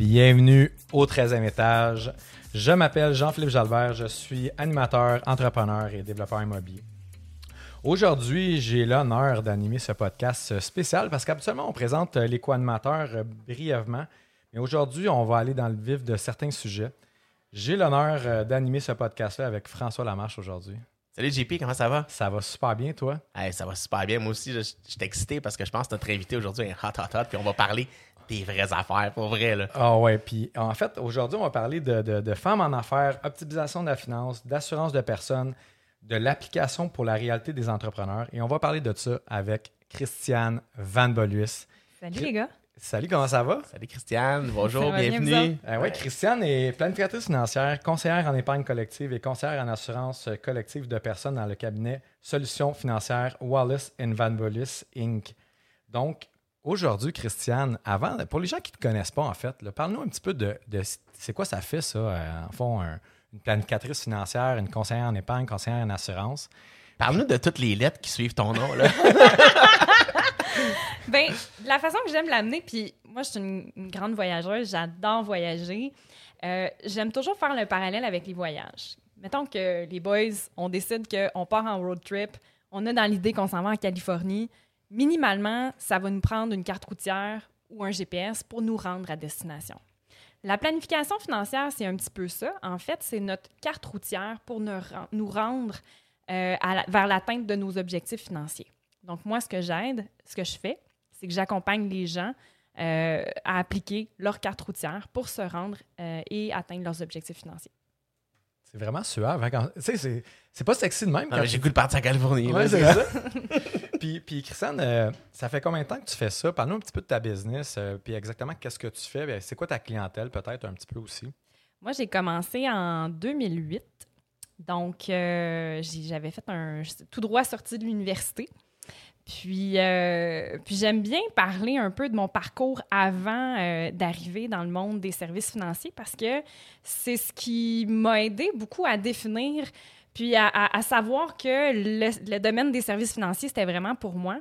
Bienvenue au 13e étage. Je m'appelle Jean-Philippe Jalbert, je suis animateur, entrepreneur et développeur immobilier. Aujourd'hui, j'ai l'honneur d'animer ce podcast spécial parce qu'habituellement, on présente les co-animateurs brièvement, mais aujourd'hui, on va aller dans le vif de certains sujets. J'ai l'honneur euh, d'animer ce podcast-là avec François Lamarche aujourd'hui. Salut JP, comment ça va? Ça va super bien, toi? Hey, ça va super bien. Moi aussi, je, je suis excité parce que je pense que notre invité aujourd'hui est hot, hot, hot. Puis on va parler des vraies affaires, pour vrai. Là. Ah ouais, puis en fait, aujourd'hui, on va parler de, de- de femmes en affaires, optimisation de la finance, d'assurance de personnes, de l'application pour la réalité des entrepreneurs. Et on va parler de ça avec Christiane Van Boluis. Salut les gars. Salut, comment ça va? Salut Christiane, bonjour, Ça va bien, bienvenue. Euh, ouais, Christiane est planificatrice financière, conseillère en épargne collective et conseillère en assurance collective de personnes dans le cabinet Solutions financières Wallace Van Boluis Inc. Donc, aujourd'hui, Christiane, avant, pour les gens qui ne te connaissent pas, en fait, parle-nous un petit peu de, de c'est quoi ça fait, ça, euh, en fond, un- une planificatrice financière, une conseillère en épargne, conseillère en assurance? Parle-nous de toutes les lettres qui suivent ton nom. Là. Ben, la façon que j'aime l'amener, puis moi, je suis une, une grande voyageuse, j'adore voyager. Euh, j'aime toujours faire le parallèle avec les voyages. Mettons que les boys, on décide qu'on part en road trip, on a dans l'idée qu'on s'en va en Californie. Minimalement, ça va nous prendre une carte routière ou un GPS pour nous rendre à destination. La planification financière, c'est un petit peu ça. En fait, c'est notre carte routière pour nous, ren- nous rendre euh, à la- vers l'atteinte de nos objectifs financiers. Donc, moi, ce que j'aide, ce que je fais, c'est que j'accompagne les gens euh, à appliquer leur carte routière pour se rendre euh, et atteindre leurs objectifs financiers. C'est vraiment suave. hein, quand- Tu sais, c'est- pas sexy de même. Quand de partir en Californie. Ouais, là. c'est ça. puis, puis, Christiane, euh, ça fait combien de temps que tu fais ça? Parle-nous un petit peu de ta business, euh, puis exactement qu'est-ce que tu fais? Ben, c'est quoi ta clientèle, peut-être, un petit peu aussi? Moi, j'ai commencé en 2008. Donc, euh, j'avais fait un tout droit sorti de l'université. Puis, euh, puis j'aime bien parler un peu de mon parcours avant d'arriver dans le monde des services financiers parce que c'est ce qui m'a aidé beaucoup à définir puis à, à- à savoir que le, le domaine des services financiers, c'était vraiment pour moi.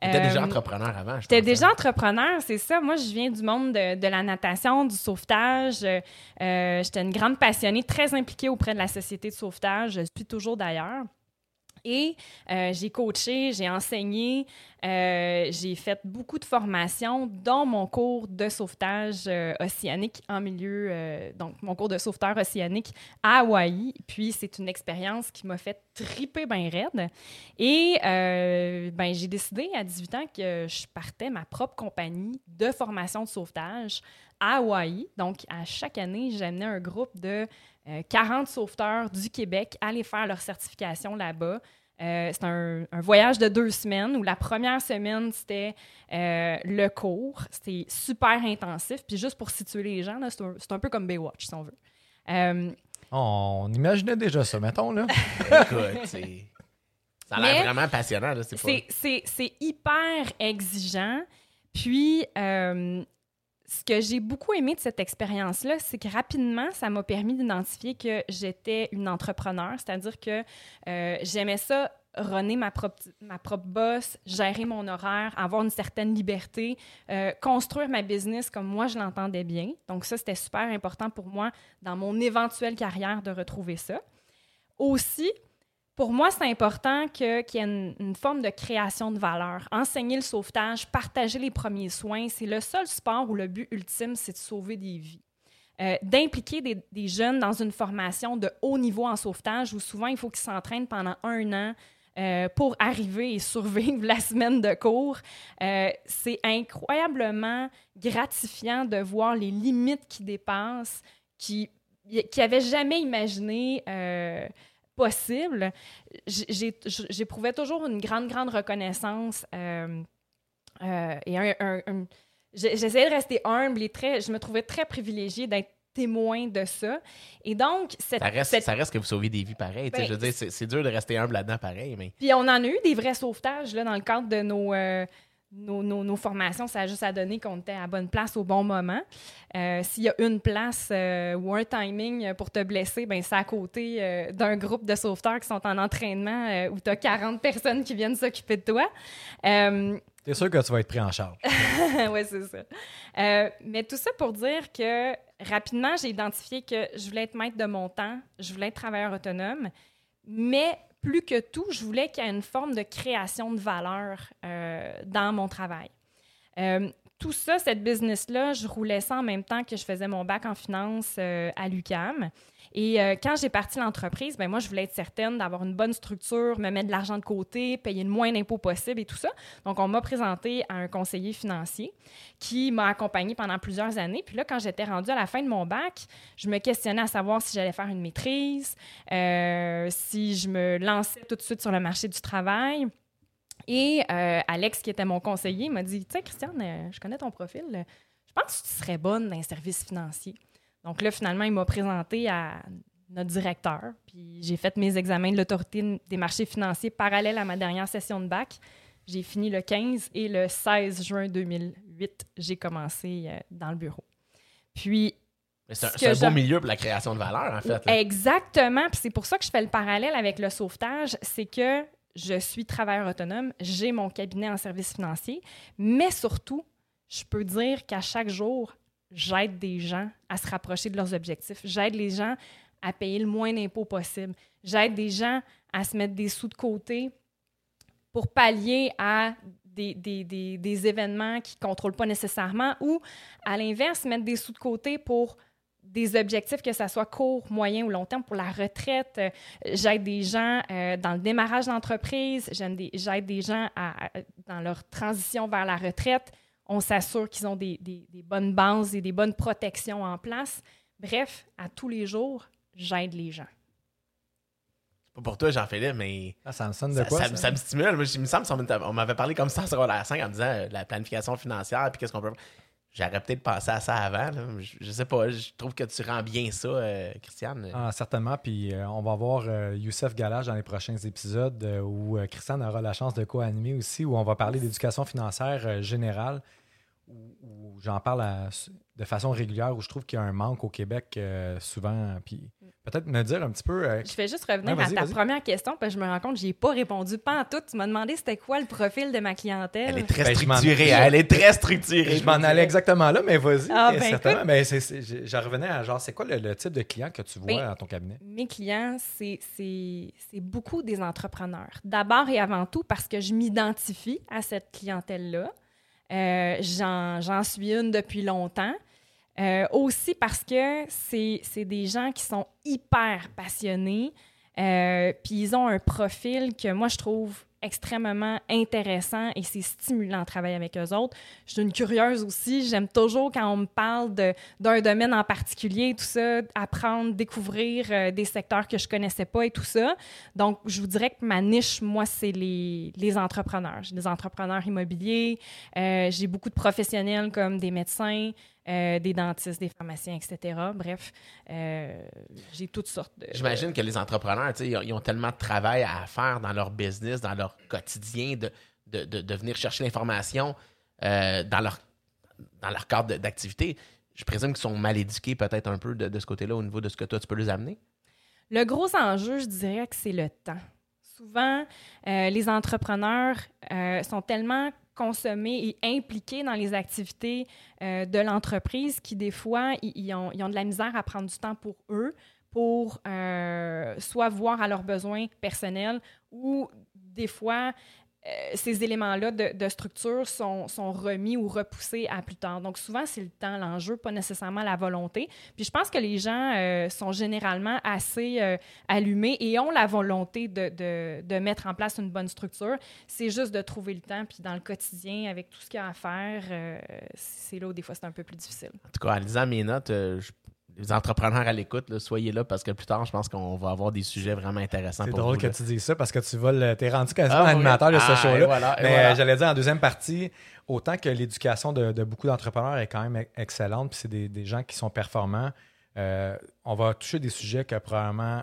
T'étais déjà Euh, entrepreneur avant. je J'étais déjà hein? entrepreneur, c'est ça. Moi, je viens du monde de, de la natation, du sauvetage. Euh, euh, J'étais une grande passionnée, très impliquée auprès de la société de sauvetage. Je suis toujours d'ailleurs. Et euh, j'ai coaché, j'ai enseigné, euh, j'ai fait beaucoup de formations, dont mon cours de sauvetage euh, océanique en milieu, donc mon cours de sauveteur océanique à Hawaï. Puis c'est une expérience qui m'a fait triper bien raide. Et ben, j'ai décidé à 18 ans que je partais ma propre compagnie de formation de sauvetage à Hawaï. Donc, à chaque année, j'amenais un groupe de euh, 40 sauveteurs du Québec aller faire leur certification là-bas. Euh, c'est un, un voyage de deux semaines où la première semaine, c'était euh, le cours. C'était super intensif. Puis juste pour situer les gens, là, c'est un, un peu comme Baywatch, si on veut. Euh, On imaginait déjà ça, mettons, là. Écoute, c'est- ça a l'air vraiment passionnant. là, C'est pas... C'est- C'est c'est hyper exigeant. Puis, euh, ce que j'ai beaucoup aimé de cette expérience-là, c'est que rapidement, ça m'a permis d'identifier que j'étais une entrepreneur, c'est-à-dire que euh, j'aimais ça runner ma propre, ma propre boss, gérer mon horaire, avoir une certaine liberté, euh, construire ma business comme moi je l'entendais bien. Donc ça, c'était super important pour moi dans mon éventuelle carrière de retrouver ça. Aussi, pour moi, c'est important qu'il y ait une, forme de création de valeur. Enseigner le sauvetage, partager les premiers soins, c'est le seul sport où le but ultime, c'est de sauver des vies. Euh, D'impliquer des, jeunes dans une formation de haut niveau en sauvetage où souvent il faut qu'ils s'entraînent pendant un an euh, pour arriver et survivre la semaine de cours. Euh, c'est incroyablement gratifiant de voir les limites qui dépassent, qui n'avaient jamais imaginé possible. J'éprouvais toujours une grande, grande reconnaissance euh, euh, et un- un- j'essayais de rester humble et très, je me trouvais très privilégiée d'être témoin de ça. Et donc, cette, Ça reste, cette- ça reste que vous sauvez des vies pareil. tu sais, Ben, je veux dire, c'est c'est dur de rester humble là-dedans pareil, mais Puis on en a eu des vrais sauvetages là, dans le cadre de nos, euh, nos, nos- nos formations. Ça a juste à donner qu'on était à bonne place au bon moment. Euh, S'il y a une place euh, ou un timing pour te blesser, ben c'est à côté euh, d'un groupe de sauveteurs qui sont en entraînement euh, où tu as 40 personnes qui viennent s'occuper de toi. Euh, T'es sûr que tu vas être pris en charge. oui, c'est ça. Euh, mais tout ça pour dire que rapidement, j'ai identifié que je voulais être maître de mon temps, je voulais être travailleur autonome, mais plus que tout, je voulais qu'il y ait une forme de création de valeur euh, dans mon travail. Euh, tout ça, cette business-là, je roulais ça en même temps que je faisais mon bac en finance euh, à l'UCAM. Et euh, quand j'ai parti l'entreprise, ben moi, je voulais être certaine d'avoir une bonne structure, me mettre de l'argent de côté, payer le moins d'impôts possible et tout ça. Donc, on m'a présenté à un conseiller financier qui m'a accompagné pendant plusieurs années. Puis là, quand j'étais rendue à la fin de mon bac, je me questionnais à savoir si j'allais faire une maîtrise, euh, si je me lançais tout de suite sur le marché du travail. Et euh, Alex, qui était mon conseiller, m'a dit Tu sais, Christiane, je connais ton profil. Je pense que tu serais bonne dans les services financiers. Donc là, finalement, il m'a présenté à notre directeur. Puis j'ai fait mes examens de l'autorité des marchés financiers parallèles à ma dernière session de bac. J'ai fini le 15 et le 16 juin 2008, j'ai commencé euh, dans le bureau. Puis c'est un, Ce un beau milieu pour la création de valeur, en fait. là. Exactement. Puis c'est pour ça que je fais le parallèle avec le sauvetage. C'est que je suis travailleur autonome, j'ai mon cabinet en services financiers, mais surtout, je peux dire qu'à chaque jour, j'aide des gens à se rapprocher de leurs objectifs. J'aide les gens à payer le moins d'impôts possible. J'aide des gens à se mettre des sous de côté pour pallier à des, des- des- des événements qu'ils ne contrôlent pas nécessairement ou, à l'inverse, mettre des sous de côté pour des objectifs, que ce soit court, moyen ou long terme, pour la retraite. J'aide des gens euh, dans le démarrage d'entreprise, j'aide des gens dans leur transition vers la retraite. On s'assure qu'ils ont des, des- des bonnes bases et des bonnes protections en place. Bref, à tous les jours, j'aide les gens. Pas pour toi, Jean-Philippe, mais Ah, ça me sonne de ça, quoi? ça- ça? ça me stimule. Moi, il me semble qu'on m'avait parlé comme ça en secondaire 5 en me disant euh, la planification financière, puis qu'est-ce qu'on peut. J'aurais peut-être pensé à ça avant. là. Je, je sais pas, je trouve que tu rends bien ça, euh, Christiane. Ah, certainement. Puis euh, on va voir euh, Youssef Galage dans les prochains épisodes euh, où euh, Christiane aura la chance de co-animer aussi, où on va parler d'éducation financière euh, générale, où, où j'en parle à- de façon régulière, où je trouve qu'il y a un manque au Québec euh, souvent. Puis peut-être me dire un petit peu. euh, Je vais juste revenir Ouais, à ta première question, parce que je me rends compte que je n'y ai pas répondu pas en tout. Tu m'as demandé c'était quoi le profil de ma clientèle. Elle est très Ben, m'en- structurée. Elle est très structurée. je m'en allais exactement là, mais vas-y. Ah, ben, certainement. Ben, c'est- c'est- je je revenais à genre, c'est quoi le, le type de client que tu vois Ben, dans ton cabinet? Mes clients, c'est beaucoup des entrepreneurs. D'abord et avant tout parce que je m'identifie à cette clientèle-là. Euh, J'en suis une depuis longtemps. Euh, aussi parce que c'est c'est des gens qui sont hyper passionnés, euh, puis ils ont un profil que moi, je trouve extrêmement intéressant et c'est stimulant de travailler avec eux autres. Je suis une curieuse aussi. J'aime toujours quand on me parle d'un domaine en particulier, tout ça, apprendre, découvrir euh, des secteurs que je connaissais pas et tout ça. Donc, je vous dirais que ma niche, moi, c'est les, les entrepreneurs. J'ai des entrepreneurs immobiliers, euh, j'ai beaucoup de professionnels comme des médecins, euh, des dentistes, des pharmaciens, etc. Bref, euh, j'ai toutes sortes de... J'imagine que les entrepreneurs, ils ont- tellement de travail à faire dans leur business, dans leur quotidien, de, de, de- de venir chercher l'information euh, dans, leur, dans leur cadre d'activité. Je présume qu'ils sont mal éduqués peut-être un peu de, de ce côté-là au niveau de ce que toi, tu peux les amener. Le gros enjeu, je dirais que c'est le temps. Souvent, les entrepreneurs sont tellement consommés et impliqués dans les activités euh, de l'entreprise qui, des fois, ils, ils ont, ils ont de la misère à prendre du temps pour eux, pour euh, soit voir à leurs besoins personnels ou des fois, euh, ces éléments-là de, structure sont, sont remis ou repoussés à plus tard. Donc, souvent, c'est le temps, l'enjeu, pas nécessairement la volonté. Puis, je pense que les gens euh, sont généralement assez euh, allumés et ont la volonté de, de- de mettre en place une bonne structure. C'est juste de trouver le temps. Puis, dans le quotidien, avec tout ce qu'il y a à faire, c'est là où des fois c'est un peu plus difficile. En tout cas, en lisant mes notes, je- les entrepreneurs à l'écoute, soyez là parce que plus tard, je pense qu'on va avoir des sujets vraiment intéressants C'est pour drôle vous. que là. tu dises ça parce que tu vas le- t'es rendu quasiment Ah, oui. animateur de ce Ah, show-là. voilà, Mais voilà. euh, j'allais dire en deuxième partie, autant que l'éducation de, de beaucoup d'entrepreneurs est quand même excellente, puis c'est des, des gens qui sont performants, euh, on va toucher des sujets que probablement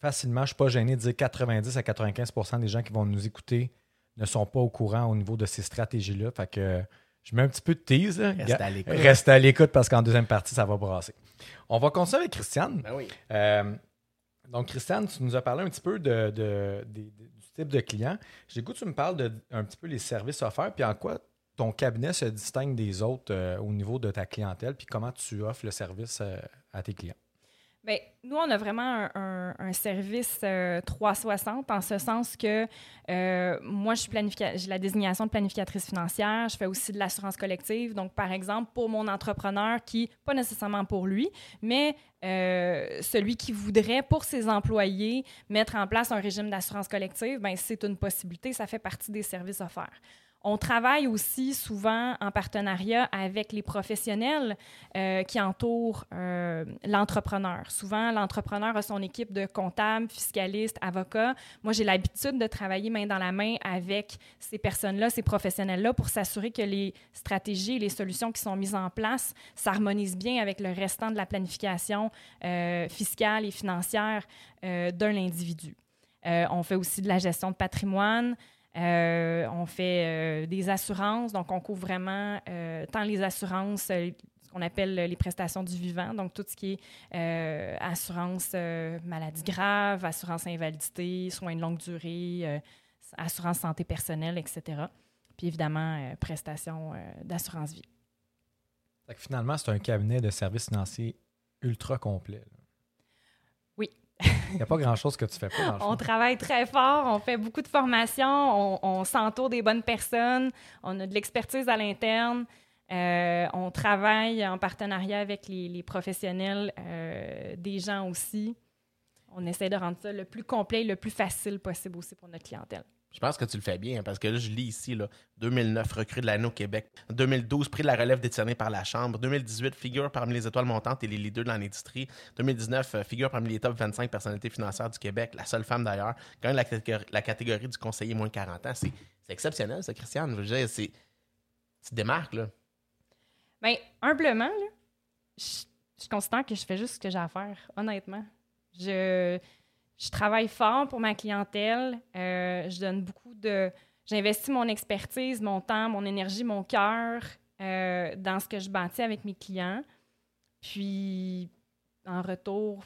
facilement, je ne suis pas gêné de dire 90 à 95% des gens qui vont nous écouter ne sont pas au courant au niveau de ces stratégies-là. Fait que euh, je mets un petit peu de tease. là. Reste à l'écoute. Reste à l'écoute parce qu'en deuxième partie, ça va brasser. On va continuer avec Christiane. Ben oui. Euh, donc, Christiane, tu nous as parlé un petit peu de, du type de client. J'ai goût que tu me parles de un petit peu les services offerts, puis en quoi ton cabinet se distingue des autres euh, au niveau de ta clientèle, puis comment tu offres le service euh, à tes clients. Bien, nous, on a vraiment un, service euh, 360 en ce sens que euh, moi, je j'ai la désignation de planificatrice financière. Je fais aussi de l'assurance collective. Donc, par exemple, pour mon entrepreneur qui, pas nécessairement pour lui, mais euh, celui qui voudrait pour ses employés mettre en place un régime d'assurance collective, ben c'est une possibilité. Ça fait partie des services offerts. On travaille aussi souvent en partenariat avec les professionnels euh, qui entourent euh, l'entrepreneur. Souvent, l'entrepreneur a son équipe de comptables, fiscalistes, avocats. Moi, j'ai l'habitude de travailler main dans la main avec ces personnes-là, ces professionnels-là, pour s'assurer que les stratégies et les solutions qui sont mises en place s'harmonisent bien avec le restant de la planification euh, fiscale et financière d'un individu. On fait aussi de la gestion de patrimoine. Euh, on fait euh, des assurances, donc on couvre vraiment euh, tant les assurances, ce qu'on appelle les prestations du vivant, donc tout ce qui est assurance maladie grave, assurance invalidité, soins de longue durée, assurance santé personnelle, etc. Puis évidemment, prestations d'assurance vie. Finalement, c'est un cabinet de services financiers ultra complet. Il n'y a pas grand-chose que tu fais pas dans. On travaille très fort, on fait beaucoup de formations, on, on s'entoure des bonnes personnes, on a de l'expertise à l'interne, euh, on travaille en partenariat avec les, les professionnels, euh, des gens aussi. On essaie de rendre ça le plus complet et le plus facile possible aussi pour notre clientèle. Je pense que tu le fais bien, parce que là, je lis ici, là, 2009, recrue de l'année au Québec. 2012, prix de la relève décerné par la Chambre. 2018, figure parmi les étoiles montantes et les leaders de l'industrie. 2019, euh, figure parmi les top 25 personnalités financières du Québec, la seule femme d'ailleurs. Gagne la, la catégorie du conseiller moins de 40 ans. C'est c'est exceptionnel, ça, Christiane. Je veux dire, c'est- tu te démarques, là. Bien, humblement, là, je, je considère que je fais juste ce que j'ai à faire, honnêtement. Je, je travaille fort pour ma clientèle. euh, je donne beaucoup de. J'investis mon expertise, mon temps, mon énergie, mon cœur euh, dans ce que je bâtis avec mes clients. Puis, en retour,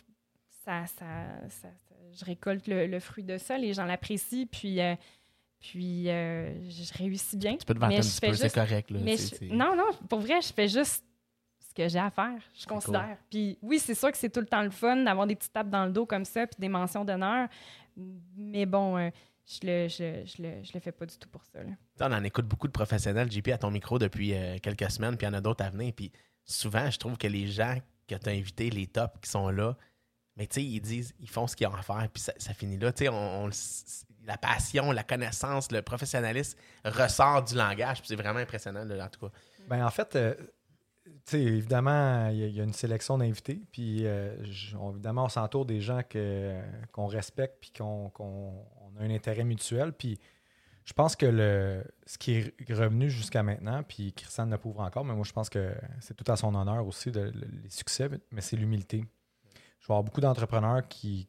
ça, ça, ça- ça- je récolte le, le fruit de ça. Les gens l'apprécient. Puis, euh, puis je réussis bien. Tu peux te vanter un petit peu, c'est correct. Là. mais C'est- je- non, non, pour vrai, je fais juste que j'ai à faire, je considère. Puis oui, c'est sûr que c'est tout le temps le fun d'avoir des petites tapes dans le dos comme ça, puis des mentions d'honneur. Mais bon, euh, je le, je, je le, je le fais pas du tout pour ça. là. On en écoute beaucoup de professionnels, JP, à ton micro depuis euh, quelques semaines, puis il y en a d'autres à venir. Puis souvent, je trouve que les gens que tu as invités, les tops qui sont là, mais tu sais, ils disent, ils font ce qu'ils ont à faire, puis ça, ça finit là. Tu sais, on, la passion, la connaissance, le professionnalisme ressort du langage, puis c'est vraiment impressionnant, là, en tout cas. Ben, en fait, euh, sais, évidemment, il y, a- une sélection d'invités. Puis, euh, évidemment, on s'entoure des gens qu'on respecte puis qu'on qu'on- on a un intérêt mutuel. Puis, je pense que le, ce qui est revenu jusqu'à maintenant, puis Christiane ne prouve encore, mais moi, je pense que c'est tout à son honneur aussi, le- les succès, mais c'est l'humilité. Je avoir beaucoup d'entrepreneurs qui,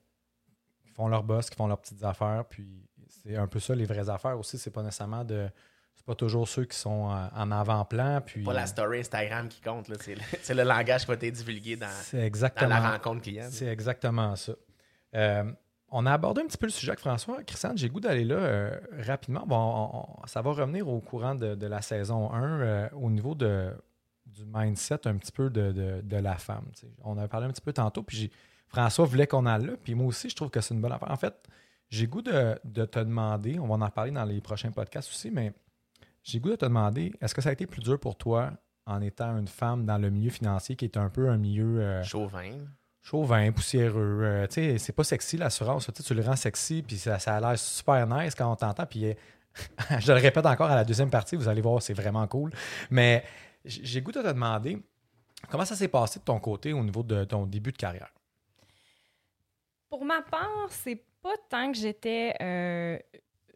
qui font leur boss, qui font leurs petites affaires. Puis, c'est un peu ça, les vraies affaires aussi. C'est pas nécessairement de. C'est pas toujours ceux qui sont euh, en avant-plan. Puis, Pas la story Instagram qui compte, là, c'est le, le langage qui va être divulgué dans, exactement, la rencontre client. c'est exactement ça. Euh, on a abordé un petit peu le sujet avec François. Christiane, j'ai goût d'aller là euh, rapidement. Bon, on- on- ça va revenir au courant de, de la saison 1 euh, au niveau de, du mindset un petit peu de, de- de la femme. On avait parlé un petit peu tantôt, puis François voulait qu'on aille là, puis moi aussi, je trouve que c'est une bonne affaire. En fait, j'ai goût de, de te demander, on va en parler dans les prochains podcasts aussi, mais j'ai goût de te demander, est-ce que ça a été plus dur pour toi en étant une femme dans le milieu financier qui est un peu un milieu... euh, Chauvin. chauvin, poussiéreux. euh, tu sais, c'est pas sexy l'assurance. Tu le rends sexy, puis ça, ça a l'air super nice quand on t'entend. Puis euh, je le répète encore à la deuxième partie, vous allez voir, c'est vraiment cool. Mais j'ai goût de te demander, Comment ça s'est passé de ton côté au niveau de ton début de carrière? Pour ma part, c'est pas tant que j'étais euh,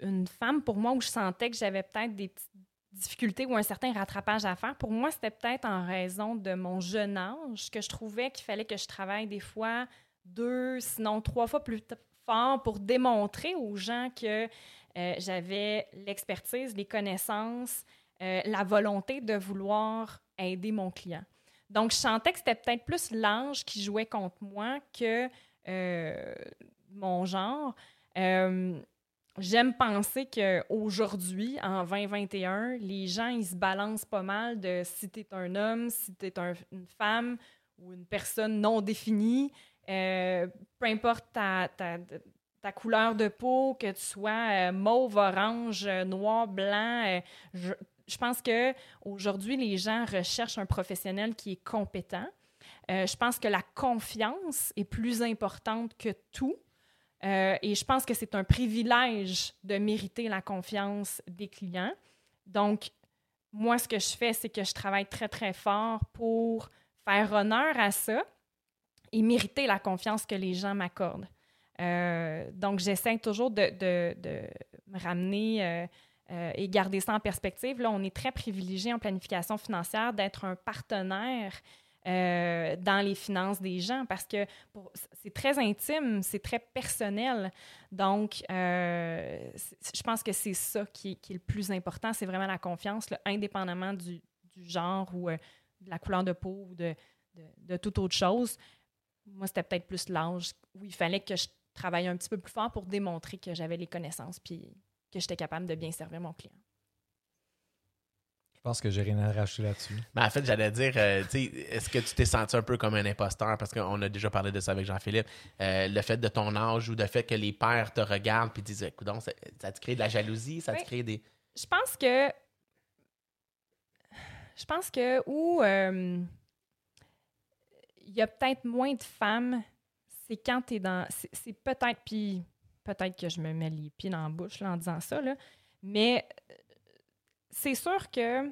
une femme, pour moi, où je sentais que j'avais peut-être des petites difficultés ou un certain rattrapage à faire. Pour moi, c'était peut-être en raison de mon jeune âge que je trouvais qu'il fallait que je travaille des fois deux, sinon trois fois plus fort pour démontrer aux gens que euh, j'avais l'expertise, les connaissances, euh, la volonté de vouloir aider mon client. Donc, je sentais que c'était peut-être plus l'âge qui jouait contre moi que euh, mon genre. J'aime penser qu'aujourd'hui, en 2021, les gens, ils se balancent pas mal de si tu es un homme, si tu es une femme ou une personne non définie. Euh, peu importe ta, ta, couleur de peau, que tu sois euh, mauve, orange, euh, noir, blanc. je, je pense que aujourd'hui, les gens recherchent un professionnel qui est compétent. Je pense que la confiance est plus importante que tout. Euh, et je pense que c'est un privilège de mériter la confiance des clients. Donc, moi, ce que je fais, c'est que je travaille très, très fort pour faire honneur à ça et mériter la confiance que les gens m'accordent. Euh, donc, j'essaie toujours de, me ramener euh, et garder ça en perspective. Là, on est très privilégié en planification financière d'être un partenaire euh, dans les finances des gens parce que c'est très intime, c'est très personnel. Donc, euh, je pense que c'est ça qui est, le plus important, c'est vraiment la confiance, indépendamment du, genre ou euh, de la couleur de peau ou de, de, de toute autre chose. Moi, c'était peut-être plus l'âge où il fallait que je travaille un petit peu plus fort pour démontrer que j'avais les connaissances puis que j'étais capable de bien servir mon client. Je pense que j'ai rien à rajouter là-dessus. Ben, en fait, j'allais dire, euh, tu sais, est-ce que tu t'es senti un peu comme un imposteur? Parce qu'on a déjà parlé de ça avec Jean-Philippe. Euh, le fait de ton âge ou le fait que les pères te regardent et disent, écoute, ça, ça te crée de la jalousie, ça te crée des. Je pense que. Je pense que où euh, il y a peut-être moins de femmes, c'est quand tu es dans. c'est- peut-être. Puis peut-être que je me mets les pieds dans la bouche là, en disant ça, là, mais euh, c'est sûr que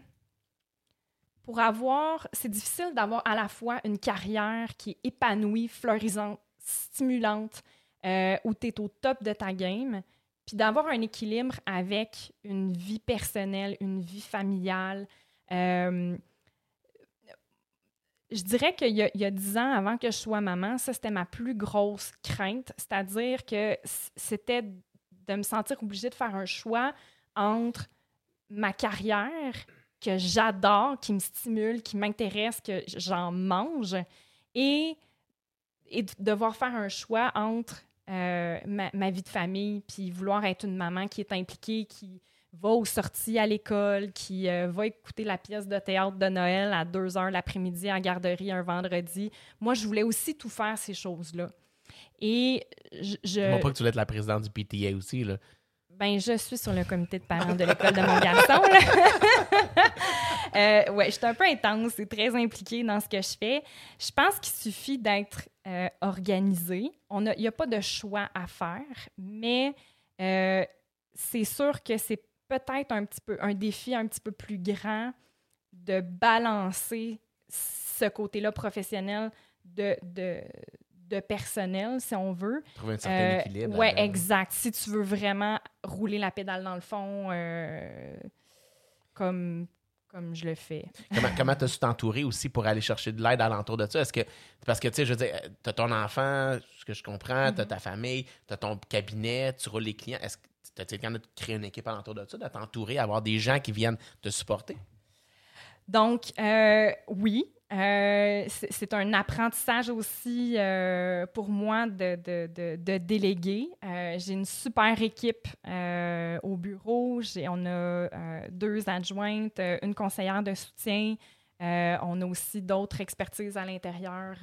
pour avoir. C'est difficile d'avoir à la fois une carrière qui est épanouie, fleurisante, stimulante, euh, où tu es au top de ta game, puis d'avoir un équilibre avec une vie personnelle, une vie familiale. Euh, je dirais qu'il y, a- dix ans, avant que je sois maman, ça, c'était ma plus grosse crainte. C'est-à-dire que c'était de me sentir obligée de faire un choix entre ma carrière, que j'adore, qui me stimule, qui m'intéresse, que j'en mange, et, et de devoir faire un choix entre euh, ma, vie de famille, puis vouloir être une maman qui est impliquée, qui va aux sorties à l'école, qui euh, va écouter la pièce de théâtre de Noël à 2 heures l'après-midi la garderie un vendredi. Moi, je voulais aussi tout faire ces choses-là. Et je, je- pas que tu voulais être la présidente du PTA aussi, là. Ben, je suis sur le comité de parents de l'école de mon garçon. Euh, ouais, je suis un peu intense et très impliquée dans ce que je fais. Je pense qu'il suffit d'être euh, organisé. Il n'y a pas de choix à faire, mais euh, c'est sûr que c'est peut-être un petit peu un défi un petit peu plus grand de balancer ce côté-là professionnel de, de, de personnel, si on veut. Trouver un certain Euh, équilibre. là-dedans. exact. Si tu veux vraiment rouler la pédale dans le fond, euh, comme, comme je le fais. Comment comment t'as su t'entourer aussi pour aller chercher de l'aide alentour de ça? Est-ce que. Parce que, tu sais, je veux dire, t'as ton enfant, ce que je comprends, t'as ta famille, t'as ton cabinet, tu roules les clients. Est-ce que le temps de créer une équipe alentour de ça, de t'entourer, avoir des gens qui viennent te supporter? Donc, euh, oui, euh, c'est un apprentissage aussi euh, pour moi de, de, de- de déléguer. Euh, J'ai une super équipe au bureau. On a deux adjointes, une conseillère de soutien. On a aussi d'autres expertises à l'intérieur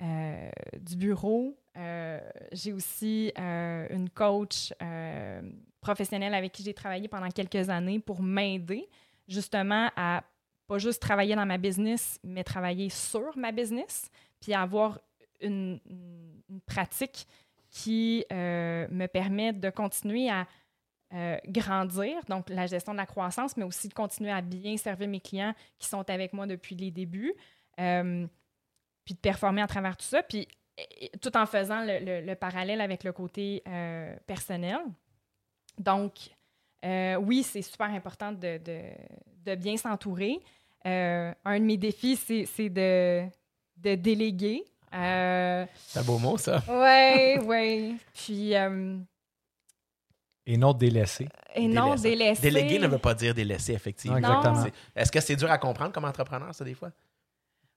du bureau. J'ai aussi une coach professionnelle avec qui j'ai travaillé pendant quelques années pour m'aider justement à pas juste travailler dans ma business, mais travailler sur ma business, puis avoir une, pratique qui euh, me permet de continuer à euh, grandir, donc la gestion de la croissance, mais aussi de continuer à bien servir mes clients qui sont avec moi depuis les débuts, euh, puis de performer à travers tout ça, puis tout en faisant le, le- le parallèle avec le côté personnel. Donc, oui, c'est super important de- de bien s'entourer. Euh, un de mes défis, c'est c'est de, de déléguer. Euh, C'est un beau mot, ça. oui, oui. Puis, euh, Et non délaissé. et non, délaisser. Déléguer ne veut pas dire délaisser, effectivement. Non, exactement. C'est- Est-ce que c'est dur à comprendre comme entrepreneur, ça, des fois?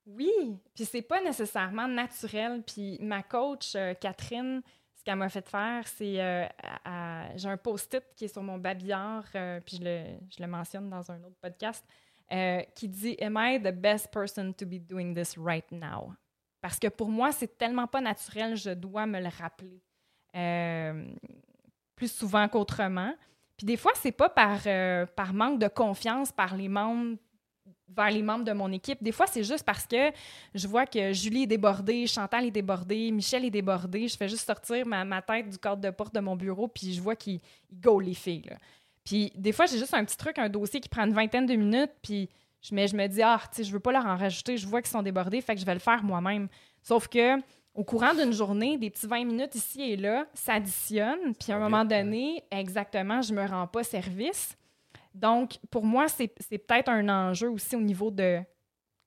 Oui, puis c'est pas nécessairement naturel. Puis ma coach, euh, Catherine, ce qu'elle m'a fait faire, c'est... euh, à- à- J'ai un post-it qui est sur mon babillard, euh, puis je le, je le mentionne dans un autre podcast, euh, qui dit « Am I the best person to be doing this right now? » Parce que pour moi, c'est tellement pas naturel, je dois me le rappeler euh, plus souvent qu'autrement. Puis des fois, c'est pas par, euh, par manque de confiance par les membres vers les membres de mon équipe. Des fois, c'est juste parce que je vois que Julie est débordée, Chantal est débordée, Michel est débordé. Je fais juste sortir ma, tête du cadre de porte de mon bureau, puis je vois qu'ils ils go les filles. Puis des fois, j'ai juste un petit truc, un dossier qui prend une vingtaine de minutes, puis je, mais je me dis, ah, tu sais, je veux pas leur en rajouter, je vois qu'ils sont débordés, fait que je vais le faire moi-même. Sauf que au courant d'une journée, des petits 20 minutes ici et là s'additionnent, puis à un moment donné, exactement, je me rends pas service. Donc, pour moi, c'est c'est peut-être un enjeu aussi au niveau de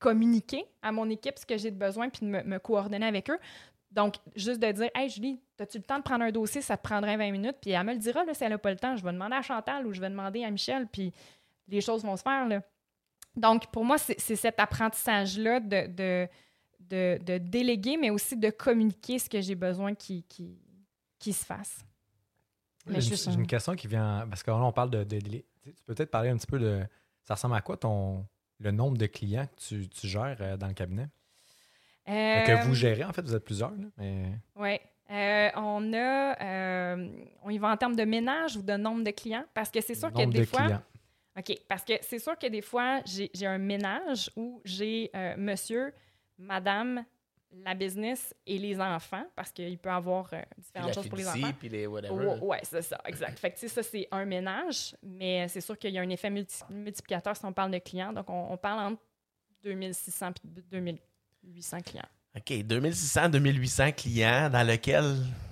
communiquer à mon équipe ce que j'ai de besoin puis de me, me coordonner avec eux. Donc, juste de dire Hey Julie, as-tu le temps de prendre un dossier? Ça te prendrait 20 minutes. Puis elle me le dira là, si elle n'a pas le temps. Je vais demander à Chantal ou je vais demander à Michel. Puis les choses vont se faire. Là. Donc, pour moi, c'est cet apprentissage-là de, de, de, de déléguer, mais aussi de communiquer ce que j'ai besoin qui, qui, qui se fasse. J'ai une, question qui vient. Parce que là, on parle de, de- Tu peux peut-être parler un petit peu de. Ça ressemble à quoi ton le nombre de clients que tu, tu gères euh, dans le cabinet? Euh, Que vous gérez, en fait, vous êtes plusieurs. là, mais... Oui. Euh, on a. euh, on y va en termes de ménage ou de nombre de clients? Parce que c'est sûr que nombre des de fois. clients. OK. Parce que c'est sûr que des fois, j'ai un ménage où j'ai euh, monsieur, madame, la business et les enfants, parce qu'il peut y avoir euh, différentes la choses pour les enfants. puis les whatever. Oui, ouais, c'est ça, exact. Fait que, ça, c'est un ménage, mais c'est sûr qu'il y a un effet multi- multiplicateur si on parle de clients. Donc, on, on parle entre 2600 et 2800 clients. OK, 2600, 2800 clients dans lequel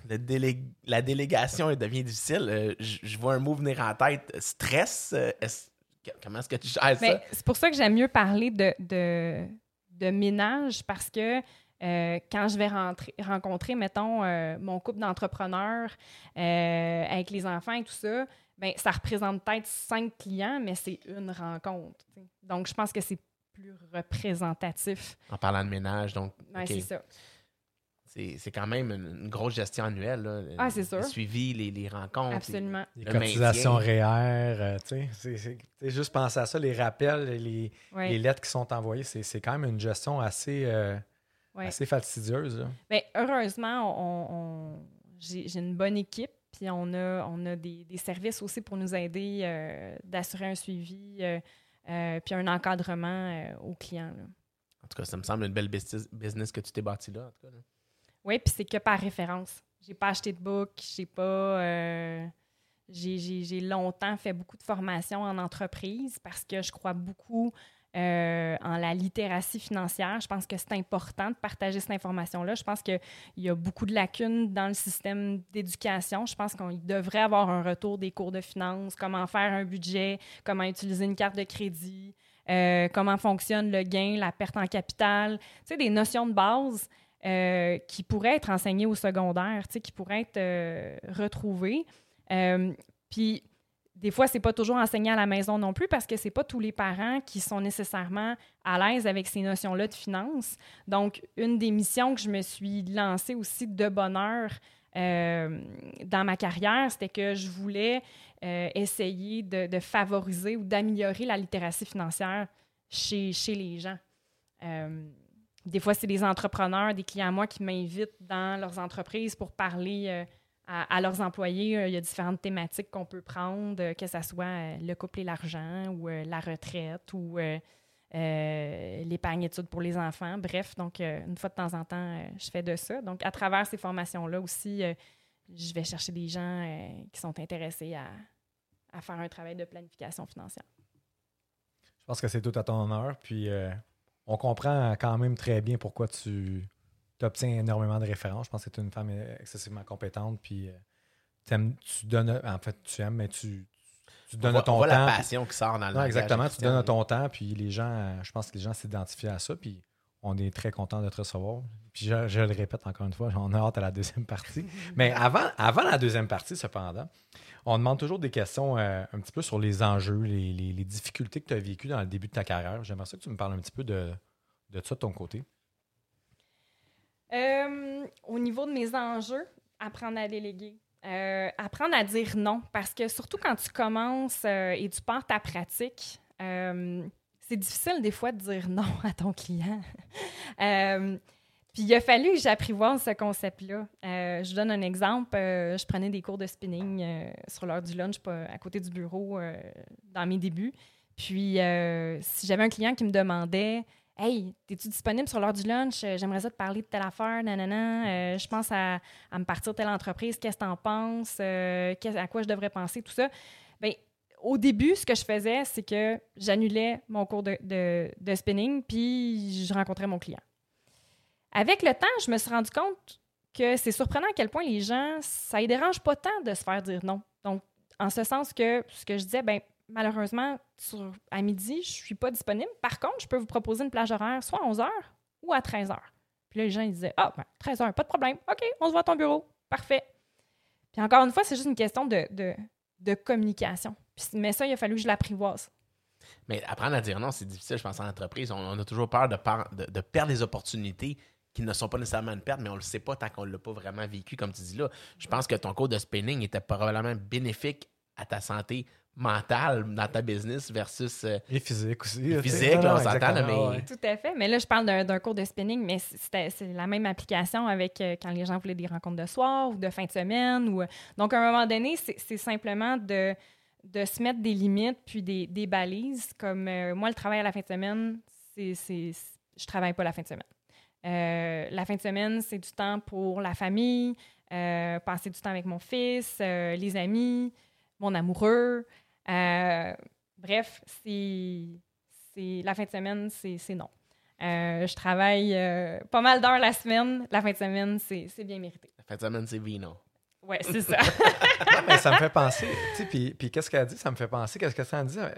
le délé- la délégation devient difficile. Euh, je vois un mot venir en tête. Stress. euh, comment est-ce que tu gères Mais ça? c'est pour ça que j'aime mieux parler de, de, de ménage parce que euh, quand je vais rentrer, rencontrer, mettons, mon couple d'entrepreneurs avec les enfants et tout ça, ben, ça représente peut-être cinq clients, mais c'est une rencontre. Donc, je pense que c'est plus représentatif. En parlant de ménage, donc Ouais. C'est ça. c'est quand même une, une grosse gestion annuelle. Là. Ah, c'est sûr. Le suivi, les, les rencontres. Absolument. Les Le cotisations. REER, euh, tu sais, juste penser à ça, les rappels, les, Ouais. les lettres qui sont envoyées, c'est c'est quand même une gestion assez, euh, Ouais. assez fastidieuse. là. Ben, heureusement, on, on- j'ai j'ai une bonne équipe, puis on a, on a des, des services aussi pour nous aider euh, d'assurer un suivi, euh, euh, puis un encadrement euh, aux clients. là. En tout cas, ça me semble une belle business, que tu t'es bâti là. En tout cas. Oui, puis c'est que par référence. J'ai pas acheté de book, j'ai pas. euh, j'ai longtemps fait beaucoup de formations en entreprise parce que je crois beaucoup euh, en la littératie financière. Je pense que c'est important de partager cette information-là. Je pense qu'il y a beaucoup de lacunes dans le système d'éducation. Je pense qu'on devrait avoir un retour des cours de finance, comment faire un budget, comment utiliser une carte de crédit, euh, comment fonctionne le gain, la perte en capital. Tu sais, des notions de base euh, qui pourraient être enseignées au secondaire, qui pourraient être retrouvées. Puis, des fois, c'est pas toujours enseigné à la maison non plus parce que c'est pas tous les parents qui sont nécessairement à l'aise avec ces notions-là de finances. Donc, une des missions que je me suis lancée aussi de bonheur euh, dans ma carrière, c'était que je voulais euh, essayer de, favoriser ou d'améliorer la littératie financière chez, chez les gens. Euh, des fois, c'est des entrepreneurs, des clients à moi qui m'invitent dans leurs entreprises pour parler euh, à, leurs employés. Euh, Il y a différentes thématiques qu'on peut prendre, euh, que ce soit euh, le couple et l'argent ou la retraite ou l'épargne études pour les enfants. Bref, donc une fois de temps en temps, je fais de ça. Donc, à travers ces formations-là aussi, je vais chercher des gens qui sont intéressés à, faire un travail de planification financière. Je pense que c'est tout à ton honneur. Puis on comprend quand même très bien pourquoi tu obtiens énormément de références. Je pense que tu es une femme excessivement compétente. Puis euh, tu donnes. En fait, tu aimes, mais tu, tu On donnes voit, ton on voit temps. la passion qui sort dans le Non, exactement. Tu donnes ton temps. Puis les gens, euh, je pense que les gens s'identifient à ça. Puis on est très content de te recevoir. Puis je, je le répète encore une fois, on a hâte à la deuxième partie. Mais avant, avant la deuxième partie, cependant, on demande toujours des questions euh, un petit peu sur les enjeux, les, les- les difficultés que tu as vécues dans le début de ta carrière. J'aimerais ça que tu me parles un petit peu de, de ça de ton côté. Au niveau de mes enjeux, apprendre à déléguer. Euh, apprendre à dire non, parce que surtout quand tu commences euh, et tu pars ta pratique, euh, c'est difficile des fois de dire non à ton client. Euh, puis il a fallu que j'apprivoise ce concept-là. Je donne un exemple. Je prenais des cours de spinning sur l'heure du lunch, à côté du bureau, dans mes débuts. Puis si j'avais un client qui me demandait Hey, es-tu disponible sur l'heure du lunch? Euh, J'aimerais te parler de telle affaire, nanana. Euh, je pense à, me partir telle entreprise. Qu'est-ce que tu en penses? Euh, à quoi je devrais penser? Tout ça. Bien, au début, ce que je faisais, c'est que j'annulais mon cours de spinning, puis je rencontrais mon client. Avec le temps, je me suis rendu compte que c'est surprenant à quel point les gens, ça ne les dérange pas tant de se faire dire non. Donc, en ce sens que ce que je disais, ben malheureusement, à midi, je suis pas disponible. Par contre, je peux vous proposer une plage horaire soit à 11h ou à 13h. Puis là, les gens, ils disaient Ah, ben, 13h, pas de problème. OK, on se voit à ton bureau. Parfait. Puis encore une fois, c'est juste une question de, communication. Puis, mais ça, il a fallu que je l'apprivoise. Mais apprendre à dire non, c'est difficile, je pense, en entreprise. On, a toujours peur de perdre des opportunités qui ne sont pas nécessairement une perte, mais on ne le sait pas tant qu'on ne l'a pas vraiment vécu, comme tu dis là. Je pense que ton cours de spinning était probablement bénéfique à ta santé mentale dans ta business versus. euh, Et physique aussi. Et physique, là, on non, s'entend, mais- ouais. Tout à fait. Mais là, je parle d'un cours de spinning, mais c'était- c'est la même application avec euh, quand les gens voulaient des rencontres de soir ou de fin de semaine. Ou, euh, donc, à un moment donné, c'est simplement de, de se mettre des limites puis des, des balises. Comme euh, moi, le travail à la fin de semaine, c'est c'est- je travaille pas la fin de semaine. Euh, la fin de semaine, c'est du temps pour la famille, euh, passer du temps avec mon fils, euh, les amis, mon amoureux. Euh, bref, c'est la fin de semaine, c'est non. Euh, je travaille euh, pas mal d'heures la semaine. La fin de semaine, c'est bien mérité. la fin de semaine, c'est vino. Ouais, c'est ça. Non, mais ça me fait penser, tu sais, puis, puis qu'est-ce qu'elle dit? Ça me fait penser, qu'est-ce que ça dit? euh,